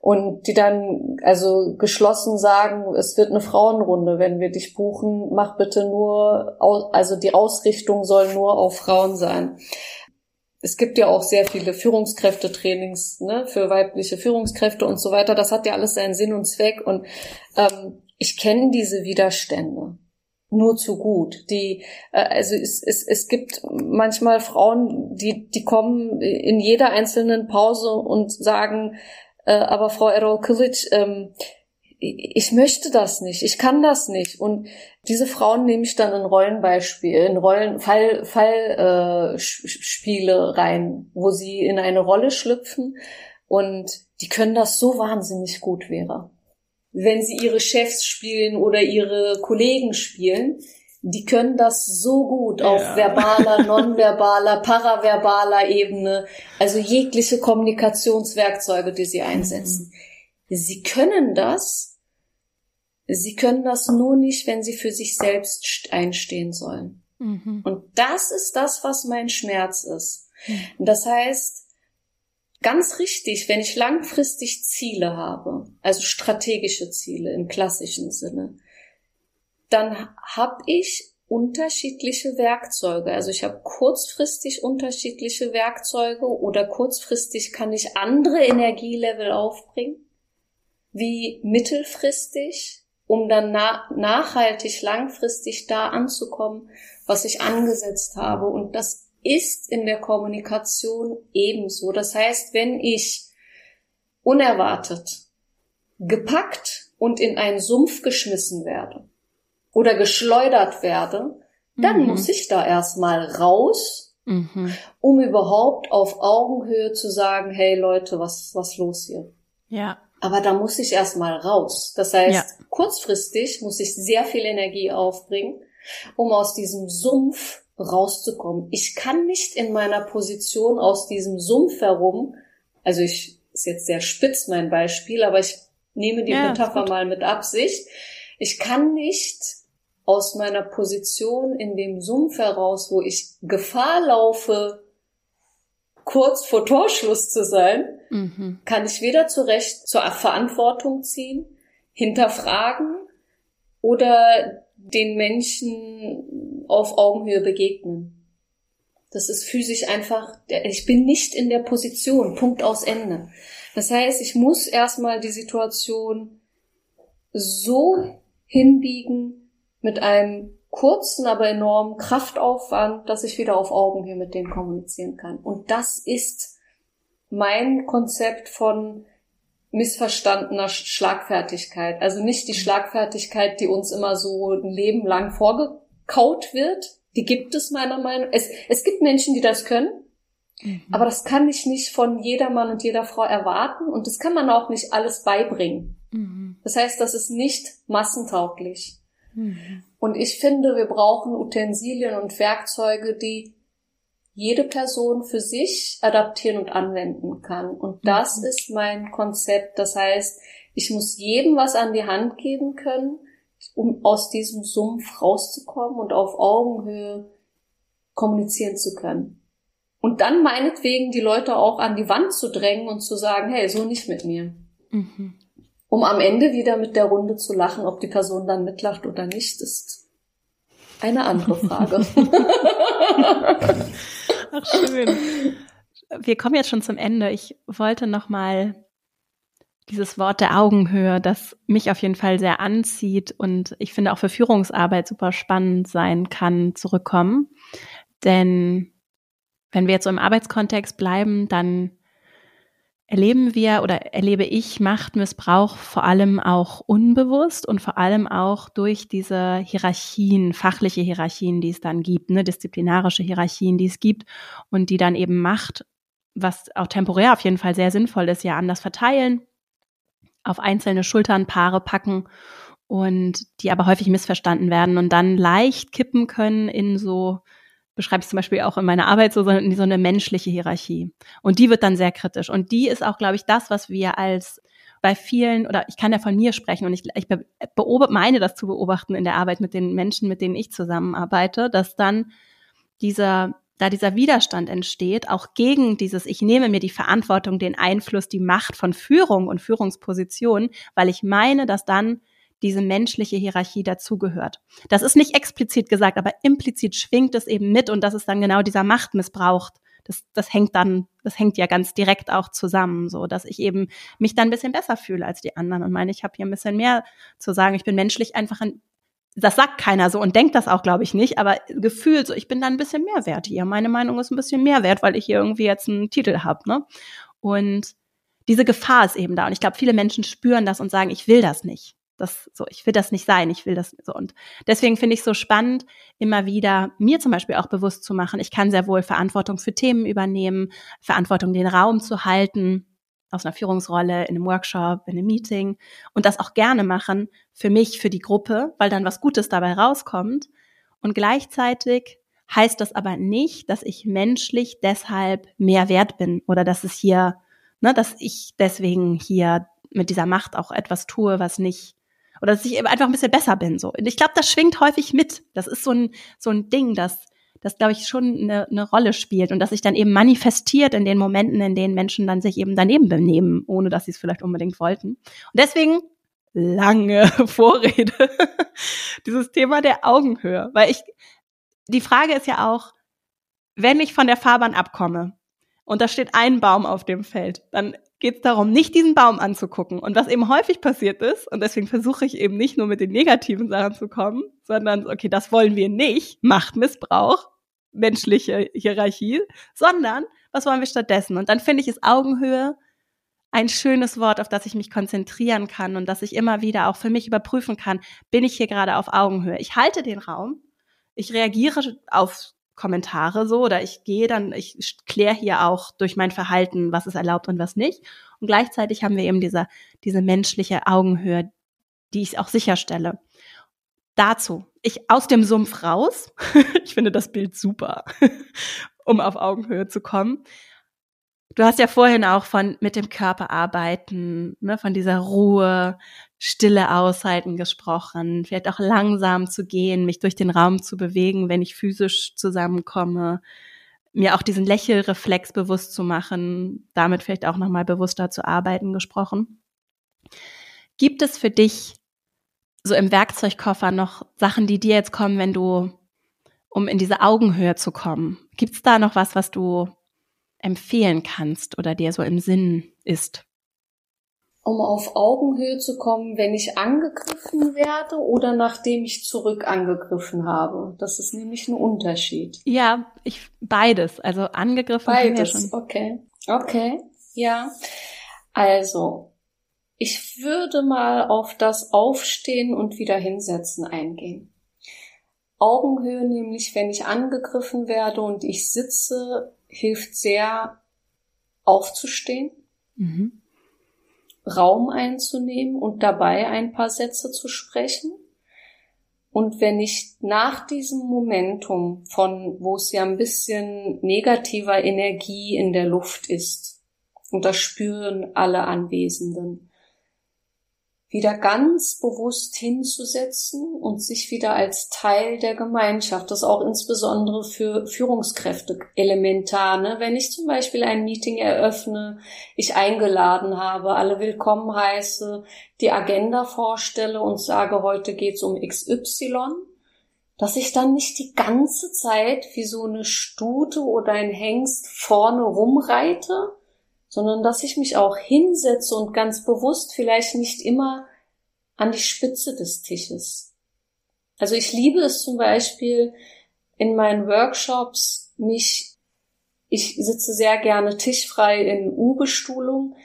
und die dann also geschlossen sagen, es wird eine Frauenrunde, wenn wir dich buchen, mach bitte nur, also die Ausrichtung soll nur auf Frauen sein es gibt ja auch sehr viele Führungskräftetrainings ne, für weibliche Führungskräfte und so weiter. Das hat ja alles seinen Sinn und Zweck. Und ähm, ich kenne diese Widerstände. nur zu gut. Die, äh, also es, es, es gibt manchmal Frauen, die, die kommen in jeder einzelnen Pause und sagen, äh, aber Frau Errol Kilic, ähm, ich möchte das nicht, ich kann das nicht. Und diese Frauen nehme ich dann in Rollenbeispiel, in Rollen, Fall, Fallspiele äh, rein, wo sie in eine Rolle schlüpfen und die können das so wahnsinnig gut, Vera. Wenn sie ihre Chefs spielen oder ihre Kollegen spielen, die können das so gut ja. auf verbaler, nonverbaler, paraverbaler Ebene, also jegliche Kommunikationswerkzeuge, die sie einsetzen. Mhm. Sie können das, sie können das nur nicht, wenn sie für sich selbst einstehen sollen. Mhm. Und das ist das, was mein Schmerz ist. Mhm. Das heißt, ganz richtig, wenn ich langfristig Ziele habe, also strategische Ziele im klassischen Sinne, dann habe ich unterschiedliche Werkzeuge. Also ich habe kurzfristig unterschiedliche Werkzeuge oder kurzfristig kann ich andere Energielevel aufbringen wie mittelfristig, um dann na nachhaltig, langfristig da anzukommen, was ich angesetzt habe. Und das ist in der Kommunikation ebenso. Das heißt, wenn ich unerwartet gepackt und in einen Sumpf geschmissen werde oder geschleudert werde, dann mhm. muss ich da erstmal raus, mhm. um überhaupt auf Augenhöhe zu sagen, hey Leute, was, was los hier? Ja. Aber da muss ich erstmal raus. Das heißt, ja. kurzfristig muss ich sehr viel Energie aufbringen, um aus diesem Sumpf rauszukommen. Ich kann nicht in meiner Position aus diesem Sumpf herum, also ich ist jetzt sehr spitz mein Beispiel, aber ich nehme die ja, Metapher mal mit Absicht. Ich kann nicht aus meiner Position in dem Sumpf heraus, wo ich Gefahr laufe, kurz vor Torschluss zu sein, mhm. kann ich weder zurecht zur Verantwortung ziehen, hinterfragen oder den Menschen auf Augenhöhe begegnen. Das ist physisch einfach, ich bin nicht in der Position, Punkt aus Ende. Das heißt, ich muss erstmal die Situation so hinbiegen mit einem kurzen, aber enormen Kraftaufwand, dass ich wieder auf Augenhöhe mit denen kommunizieren kann. Und das ist mein Konzept von missverstandener Schlagfertigkeit. Also nicht die Schlagfertigkeit, die uns immer so ein Leben lang vorgekaut wird. Die gibt es meiner Meinung. Es, es gibt Menschen, die das können. Mhm. Aber das kann ich nicht von jeder Mann und jeder Frau erwarten und das kann man auch nicht alles beibringen. Mhm. Das heißt, das ist nicht massentauglich. Mhm. Und ich finde, wir brauchen Utensilien und Werkzeuge, die jede Person für sich adaptieren und anwenden kann. Und das mhm. ist mein Konzept. Das heißt, ich muss jedem was an die Hand geben können, um aus diesem Sumpf rauszukommen und auf Augenhöhe kommunizieren zu können. Und dann meinetwegen die Leute auch an die Wand zu drängen und zu sagen, hey, so nicht mit mir. Mhm um am Ende wieder mit der Runde zu lachen. Ob die Person dann mitlacht oder nicht, ist eine andere Frage. Ach schön. Wir kommen jetzt schon zum Ende. Ich wollte noch mal dieses Wort der Augenhöhe, das mich auf jeden Fall sehr anzieht und ich finde auch für Führungsarbeit super spannend sein kann, zurückkommen. Denn wenn wir jetzt so im Arbeitskontext bleiben, dann erleben wir oder erlebe ich Machtmissbrauch vor allem auch unbewusst und vor allem auch durch diese Hierarchien, fachliche Hierarchien, die es dann gibt, ne, disziplinarische Hierarchien, die es gibt und die dann eben Macht, was auch temporär auf jeden Fall sehr sinnvoll ist, ja anders verteilen, auf einzelne Schultern, Paare packen und die aber häufig missverstanden werden und dann leicht kippen können in so beschreibe ich zum Beispiel auch in meiner Arbeit so, so eine menschliche Hierarchie. Und die wird dann sehr kritisch. Und die ist auch, glaube ich, das, was wir als bei vielen, oder ich kann ja von mir sprechen und ich, ich meine das zu beobachten in der Arbeit mit den Menschen, mit denen ich zusammenarbeite, dass dann dieser, da dieser Widerstand entsteht, auch gegen dieses, ich nehme mir die Verantwortung, den Einfluss, die Macht von Führung und Führungsposition, weil ich meine, dass dann diese menschliche Hierarchie dazugehört. Das ist nicht explizit gesagt, aber implizit schwingt es eben mit und das ist dann genau dieser Machtmissbrauch. Das, das hängt dann, das hängt ja ganz direkt auch zusammen, so dass ich eben mich dann ein bisschen besser fühle als die anderen und meine, ich habe hier ein bisschen mehr zu sagen. Ich bin menschlich einfach ein das sagt keiner so und denkt das auch, glaube ich, nicht, aber gefühlt so, ich bin da ein bisschen mehr wert hier. Meine Meinung ist ein bisschen mehr wert, weil ich hier irgendwie jetzt einen Titel habe, ne? Und diese Gefahr ist eben da. Und ich glaube, viele Menschen spüren das und sagen, ich will das nicht. Das so, ich will das nicht sein, ich will das so. Und deswegen finde ich so spannend, immer wieder mir zum Beispiel auch bewusst zu machen, ich kann sehr wohl Verantwortung für Themen übernehmen, Verantwortung den Raum zu halten, aus einer Führungsrolle, in einem Workshop, in einem Meeting und das auch gerne machen für mich, für die Gruppe, weil dann was Gutes dabei rauskommt. Und gleichzeitig heißt das aber nicht, dass ich menschlich deshalb mehr wert bin oder dass es hier, ne, dass ich deswegen hier mit dieser Macht auch etwas tue, was nicht oder dass ich einfach ein bisschen besser bin so. Und ich glaube, das schwingt häufig mit. Das ist so ein so ein Ding, das das glaube ich schon eine, eine Rolle spielt und dass sich dann eben manifestiert in den Momenten, in denen Menschen dann sich eben daneben benehmen, ohne dass sie es vielleicht unbedingt wollten. Und deswegen lange Vorrede dieses Thema der Augenhöhe, weil ich die Frage ist ja auch, wenn ich von der Fahrbahn abkomme und da steht ein Baum auf dem Feld, dann geht es darum, nicht diesen Baum anzugucken. Und was eben häufig passiert ist, und deswegen versuche ich eben nicht nur mit den negativen Sachen zu kommen, sondern, okay, das wollen wir nicht, Machtmissbrauch, menschliche Hierarchie, sondern was wollen wir stattdessen? Und dann finde ich es Augenhöhe ein schönes Wort, auf das ich mich konzentrieren kann und dass ich immer wieder auch für mich überprüfen kann, bin ich hier gerade auf Augenhöhe? Ich halte den Raum, ich reagiere auf Kommentare so oder ich gehe dann, ich kläre hier auch durch mein Verhalten, was ist erlaubt und was nicht. Und gleichzeitig haben wir eben diese, diese menschliche Augenhöhe, die ich auch sicherstelle. Dazu, ich aus dem Sumpf raus, ich finde das Bild super, um auf Augenhöhe zu kommen, Du hast ja vorhin auch von mit dem Körper arbeiten, ne, von dieser Ruhe, Stille aushalten gesprochen, vielleicht auch langsam zu gehen, mich durch den Raum zu bewegen, wenn ich physisch zusammenkomme, mir auch diesen Lächelreflex bewusst zu machen, damit vielleicht auch nochmal bewusster zu arbeiten gesprochen. Gibt es für dich so im Werkzeugkoffer noch Sachen, die dir jetzt kommen, wenn du, um in diese Augenhöhe zu kommen? Gibt es da noch was, was du empfehlen kannst oder dir so im Sinn ist? Um auf Augenhöhe zu kommen, wenn ich angegriffen werde oder nachdem ich zurück angegriffen habe. Das ist nämlich ein Unterschied. Ja, ich beides. Also angegriffen. Beides, schon. okay. Okay, ja. Also, ich würde mal auf das Aufstehen und wieder hinsetzen eingehen. Augenhöhe nämlich, wenn ich angegriffen werde und ich sitze, hilft sehr aufzustehen, mhm. Raum einzunehmen und dabei ein paar Sätze zu sprechen. Und wenn ich nach diesem Momentum von, wo es ja ein bisschen negativer Energie in der Luft ist, und das spüren alle Anwesenden, wieder ganz bewusst hinzusetzen und sich wieder als Teil der Gemeinschaft, das auch insbesondere für Führungskräfte elementar. Ne? Wenn ich zum Beispiel ein Meeting eröffne, ich eingeladen habe, alle willkommen heiße, die Agenda vorstelle und sage, heute geht's um XY, dass ich dann nicht die ganze Zeit wie so eine Stute oder ein Hengst vorne rumreite, sondern dass ich mich auch hinsetze und ganz bewusst vielleicht nicht immer an die Spitze des Tisches. Also ich liebe es zum Beispiel in meinen Workshops, mich, ich sitze sehr gerne tischfrei in U-Bestuhlung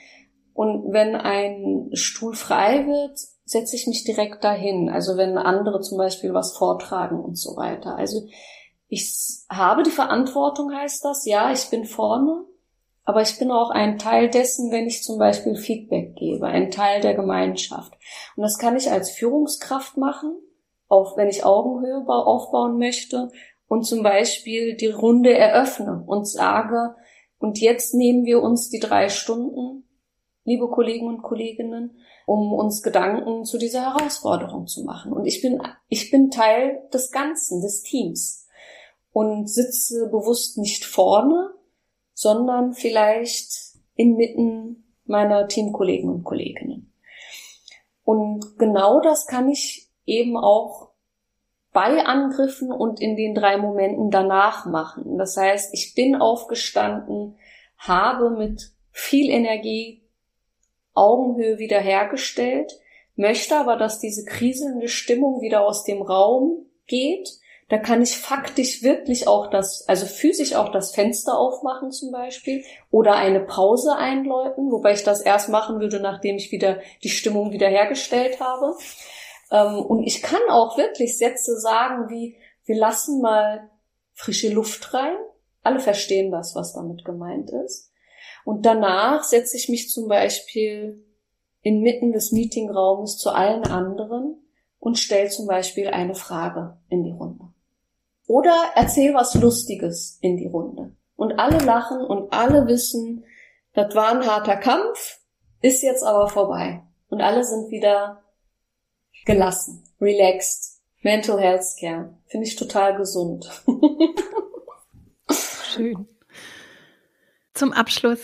und wenn ein Stuhl frei wird, setze ich mich direkt dahin. Also wenn andere zum Beispiel was vortragen und so weiter. Also ich habe die Verantwortung, heißt das. Ja, ich bin vorne, aber ich bin auch ein Teil dessen, wenn ich zum Beispiel Feedback gebe, ein Teil der Gemeinschaft. Und das kann ich als Führungskraft machen, auch wenn ich Augenhöhe aufbauen möchte und zum Beispiel die Runde eröffne und sage, und jetzt nehmen wir uns die drei Stunden, liebe Kollegen und Kolleginnen, um uns Gedanken zu dieser Herausforderung zu machen. Und ich bin, ich bin Teil des Ganzen, des Teams und sitze bewusst nicht vorne, sondern vielleicht inmitten meiner Teamkollegen und Kolleginnen. Und genau das kann ich eben auch bei Angriffen und in den drei Momenten danach machen. Das heißt, ich bin aufgestanden, habe mit viel Energie Augenhöhe wiederhergestellt, möchte aber, dass diese kriselnde Stimmung wieder aus dem Raum geht. Da kann ich faktisch wirklich auch das, also physisch auch das Fenster aufmachen zum Beispiel oder eine Pause einläuten, wobei ich das erst machen würde, nachdem ich wieder die Stimmung wiederhergestellt habe. Ähm, und ich kann auch wirklich Sätze sagen wie, wir lassen mal frische Luft rein. Alle verstehen das, was damit gemeint ist. Und danach setze ich mich zum Beispiel inmitten des Meetingraumes zu allen anderen und stelle zum Beispiel eine Frage in die Runde. Oder erzähl was Lustiges in die Runde. Und alle lachen und alle wissen, das war ein harter Kampf, ist jetzt aber vorbei. Und alle sind wieder gelassen, relaxed. Mental Health Care. Finde ich total gesund. Schön. Zum Abschluss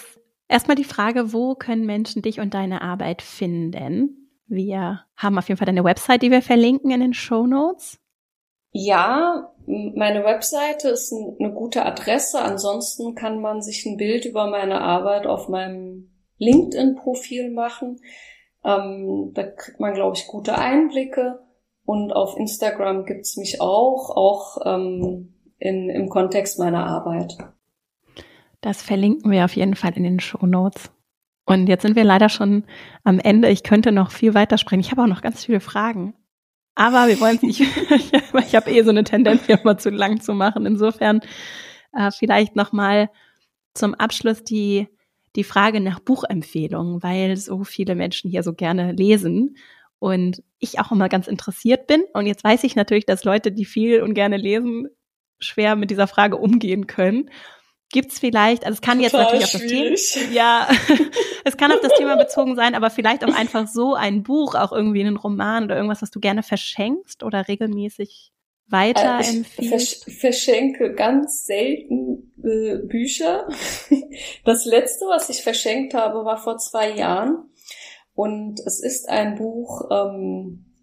erstmal die Frage, wo können Menschen dich und deine Arbeit finden? Wir haben auf jeden Fall deine Website, die wir verlinken in den Show Notes. Ja, meine Webseite ist eine gute Adresse. Ansonsten kann man sich ein Bild über meine Arbeit auf meinem LinkedIn-Profil machen. Ähm, da kriegt man, glaube ich, gute Einblicke. Und auf Instagram gibt's mich auch, auch ähm, in, im Kontext meiner Arbeit. Das verlinken wir auf jeden Fall in den Show Notes. Und jetzt sind wir leider schon am Ende. Ich könnte noch viel weiter sprechen. Ich habe auch noch ganz viele Fragen. Aber wir wollen nicht, ich, habe eh so eine Tendenz, hier immer zu lang zu machen. Insofern äh, vielleicht nochmal zum Abschluss die, die Frage nach Buchempfehlungen, weil so viele Menschen hier so gerne lesen und ich auch immer ganz interessiert bin. Und jetzt weiß ich natürlich, dass Leute, die viel und gerne lesen, schwer mit dieser Frage umgehen können. Gibt's vielleicht, also es kann Total jetzt natürlich auf das Thema, ja, es kann auf das Thema bezogen sein, aber vielleicht auch einfach so ein Buch, auch irgendwie einen Roman oder irgendwas, was du gerne verschenkst oder regelmäßig weiterempfiehlst? Äh, ich verschenke ganz selten äh, Bücher. Das letzte, was ich verschenkt habe, war vor zwei Jahren. Und es ist ein Buch ähm,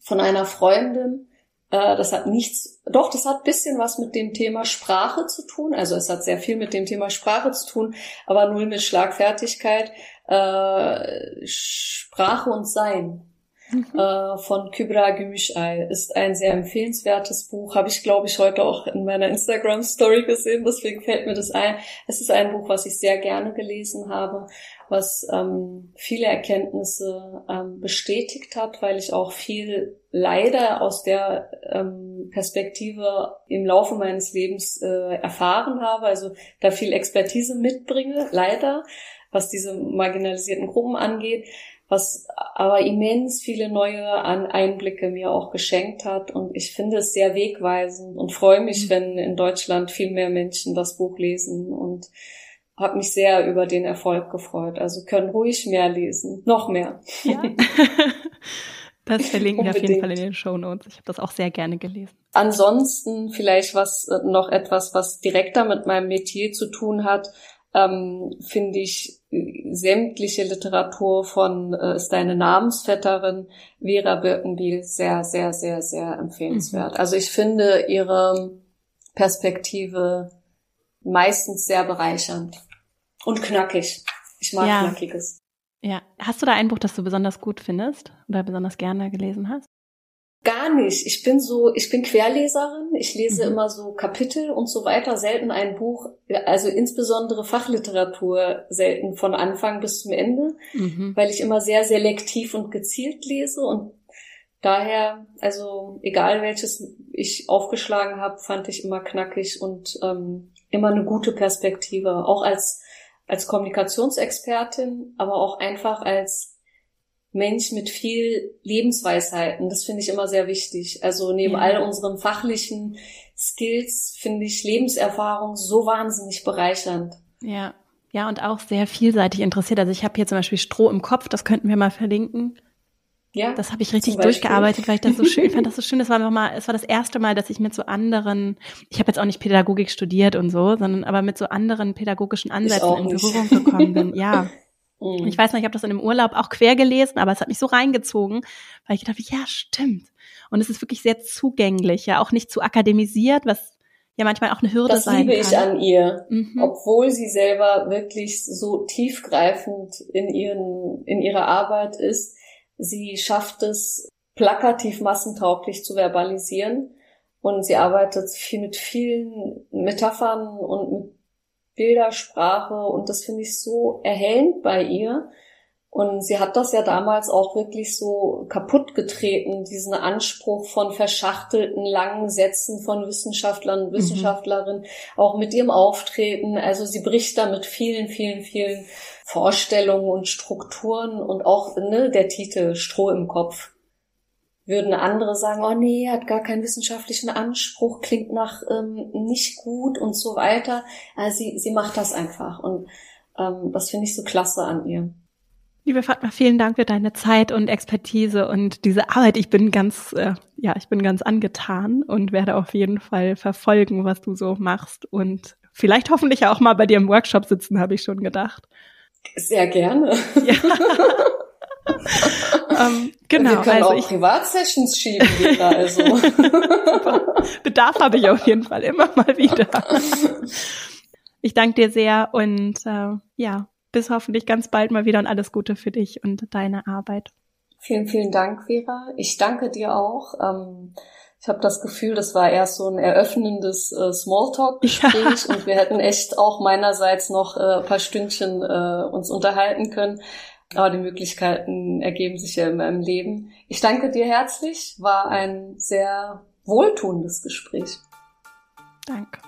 von einer Freundin, äh, das hat nichts, doch, das hat bisschen was mit dem Thema Sprache zu tun. Also es hat sehr viel mit dem Thema Sprache zu tun, aber null mit Schlagfertigkeit. Äh, Sprache und Sein mhm. äh, von Kybra Gümüşay ist ein sehr empfehlenswertes Buch. Habe ich, glaube ich, heute auch in meiner Instagram-Story gesehen, deswegen fällt mir das ein. Es ist ein Buch, was ich sehr gerne gelesen habe, was ähm, viele Erkenntnisse ähm, bestätigt hat, weil ich auch viel leider aus der ähm, Perspektive im Laufe meines Lebens äh, erfahren habe, also da viel Expertise mitbringe, leider, was diese marginalisierten Gruppen angeht was aber immens viele neue Einblicke mir auch geschenkt hat. Und ich finde es sehr wegweisend und freue mich, mhm. wenn in Deutschland viel mehr Menschen das Buch lesen und habe mich sehr über den Erfolg gefreut. Also können ruhig mehr lesen, noch mehr. Ja. Das verlinken wir auf jeden Fall in den Show Notes. Ich habe das auch sehr gerne gelesen. Ansonsten vielleicht was äh, noch etwas, was direkter mit meinem Metier zu tun hat ähm, finde ich sämtliche Literatur von äh, ist deine Namensvetterin Vera Birkenbiel sehr, sehr, sehr, sehr empfehlenswert. Mhm. Also ich finde ihre Perspektive meistens sehr bereichernd und knackig. Ich mag ja. Knackiges. Ja. Hast du da ein Buch, das du besonders gut findest oder besonders gerne gelesen hast? Gar nicht. Ich bin so, ich bin Querleserin. Ich lese mhm. immer so Kapitel und so weiter, selten ein Buch, also insbesondere Fachliteratur selten von Anfang bis zum Ende, mhm. weil ich immer sehr selektiv und gezielt lese und daher, also egal welches ich aufgeschlagen habe, fand ich immer knackig und ähm, immer eine gute Perspektive, auch als als Kommunikationsexpertin, aber auch einfach als Mensch mit viel Lebensweisheiten. Das finde ich immer sehr wichtig. Also neben ja. all unseren fachlichen Skills finde ich Lebenserfahrung so wahnsinnig bereichernd. Ja, ja und auch sehr vielseitig interessiert. Also ich habe hier zum Beispiel Stroh im Kopf, das könnten wir mal verlinken. Ja, das habe ich richtig durchgearbeitet, weil ich das so schön fand. Das so schön. Das war nochmal, es war das erste Mal, dass ich mit so anderen, ich habe jetzt auch nicht Pädagogik studiert und so, sondern aber mit so anderen pädagogischen Ansätzen in Berührung gekommen bin. Ja, Mhm. Ich weiß noch, ich habe das in dem Urlaub auch quer gelesen, aber es hat mich so reingezogen, weil ich gedacht habe, ja, stimmt. Und es ist wirklich sehr zugänglich, ja, auch nicht zu akademisiert, was ja manchmal auch eine Hürde das sein kann. Das liebe ich an ihr, mhm. obwohl sie selber wirklich so tiefgreifend in ihren in ihrer Arbeit ist, Sie schafft es, plakativ massentauglich zu verbalisieren. Und sie arbeitet viel mit vielen Metaphern und mit Bildersprache. Und das finde ich so erhellend bei ihr. Und sie hat das ja damals auch wirklich so kaputt getreten, diesen Anspruch von verschachtelten langen Sätzen von Wissenschaftlern und mhm. Wissenschaftlerinnen, mhm. auch mit ihrem Auftreten. Also sie bricht da mit vielen, vielen, vielen Vorstellungen und Strukturen und auch ne, der Titel Stroh im Kopf. Würden andere sagen, oh nee, hat gar keinen wissenschaftlichen Anspruch, klingt nach ähm, nicht gut und so weiter. Also sie, sie macht das einfach und ähm, das finde ich so klasse an ihr. Liebe Fatma, vielen Dank für deine Zeit und Expertise und diese Arbeit. Ich bin ganz, äh, ja, ich bin ganz angetan und werde auf jeden Fall verfolgen, was du so machst und vielleicht hoffentlich auch mal bei dir im Workshop sitzen, habe ich schon gedacht. Sehr gerne. Ja. ähm, genau. Wir können also auch ich, Privatsessions schieben wieder, also. Bedarf habe ich auf jeden Fall immer mal wieder. Ich danke dir sehr und äh, ja, bis hoffentlich ganz bald mal wieder und alles Gute für dich und deine Arbeit. Vielen, vielen Dank, Vera. Ich danke dir auch. Ähm, ich habe das Gefühl, das war erst so ein eröffnendes äh, Smalltalk-Gespräch ja. und wir hätten echt auch meinerseits noch äh, paar Stündchen äh, uns unterhalten können. Aber die Möglichkeiten ergeben sich ja immer im Leben. Ich danke dir herzlich. War ein sehr wohltuendes Gespräch. Danke.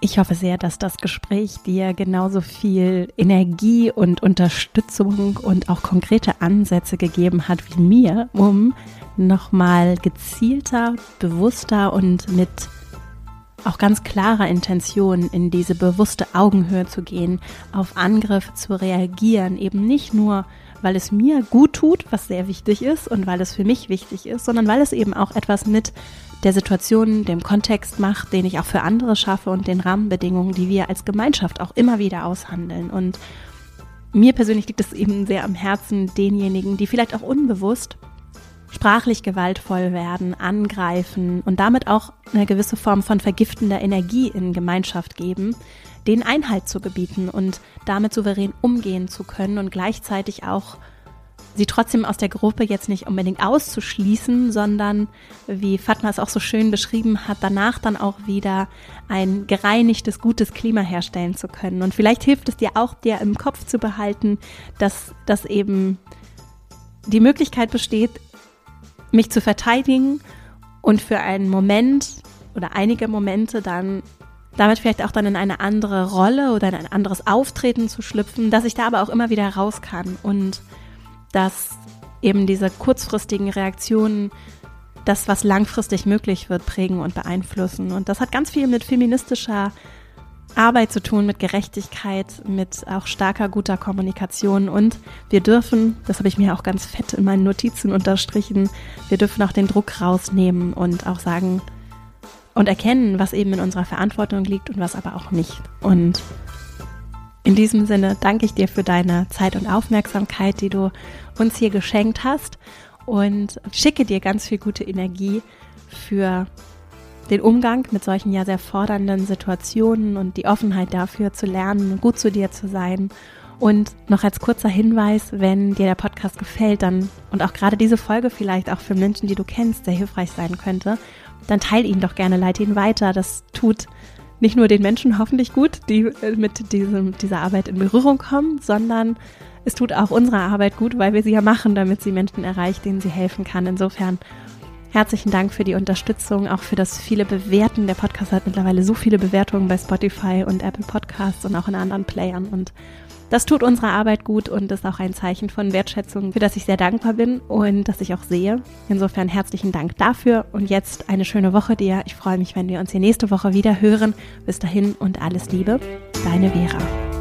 Ich hoffe sehr, dass das Gespräch dir genauso viel Energie und Unterstützung und auch konkrete Ansätze gegeben hat wie mir, um nochmal gezielter, bewusster und mit auch ganz klarer Intention in diese bewusste Augenhöhe zu gehen, auf Angriffe zu reagieren, eben nicht nur, weil es mir gut tut, was sehr wichtig ist und weil es für mich wichtig ist, sondern weil es eben auch etwas mit der Situation, dem Kontext macht, den ich auch für andere schaffe und den Rahmenbedingungen, die wir als Gemeinschaft auch immer wieder aushandeln. Und mir persönlich liegt es eben sehr am Herzen, denjenigen, die vielleicht auch unbewusst sprachlich gewaltvoll werden, angreifen und damit auch eine gewisse Form von vergiftender Energie in Gemeinschaft geben, den Einhalt zu gebieten und damit souverän umgehen zu können und gleichzeitig auch sie trotzdem aus der Gruppe jetzt nicht unbedingt auszuschließen, sondern, wie Fatma es auch so schön beschrieben hat, danach dann auch wieder ein gereinigtes, gutes Klima herstellen zu können. Und vielleicht hilft es dir auch, dir im Kopf zu behalten, dass das eben die Möglichkeit besteht, mich zu verteidigen und für einen Moment oder einige Momente dann damit vielleicht auch dann in eine andere Rolle oder in ein anderes Auftreten zu schlüpfen, dass ich da aber auch immer wieder raus kann und dass eben diese kurzfristigen Reaktionen das, was langfristig möglich wird, prägen und beeinflussen. Und das hat ganz viel mit feministischer Arbeit zu tun, mit Gerechtigkeit, mit auch starker, guter Kommunikation. Und wir dürfen, das habe ich mir auch ganz fett in meinen Notizen unterstrichen, wir dürfen auch den Druck rausnehmen und auch sagen und erkennen, was eben in unserer Verantwortung liegt und was aber auch nicht. Und in diesem Sinne danke ich dir für deine Zeit und Aufmerksamkeit, die du uns hier geschenkt hast und schicke dir ganz viel gute Energie für den Umgang mit solchen ja sehr fordernden Situationen und die Offenheit dafür zu lernen, gut zu dir zu sein. Und noch als kurzer Hinweis, wenn dir der Podcast gefällt, dann und auch gerade diese Folge vielleicht auch für Menschen, die du kennst, sehr hilfreich sein könnte, dann teile ihn doch gerne, leite ihn weiter. Das tut nicht nur den Menschen hoffentlich gut, die äh, mit diesem, dieser Arbeit in Berührung kommen, sondern es tut auch unserer Arbeit gut, weil wir sie ja machen, damit sie Menschen erreicht, denen sie helfen kann. Insofern herzlichen Dank für die Unterstützung, auch für das viele Bewerten. Der Podcast hat mittlerweile so viele Bewertungen bei Spotify und Apple Podcasts und auch in anderen Playern und das tut unserer Arbeit gut und ist auch ein Zeichen von Wertschätzung, für das ich sehr dankbar bin und das ich auch sehe. Insofern herzlichen Dank dafür und jetzt eine schöne Woche dir. Ich freue mich, wenn wir uns hier nächste Woche wieder hören. Bis dahin und alles Liebe, deine Vera.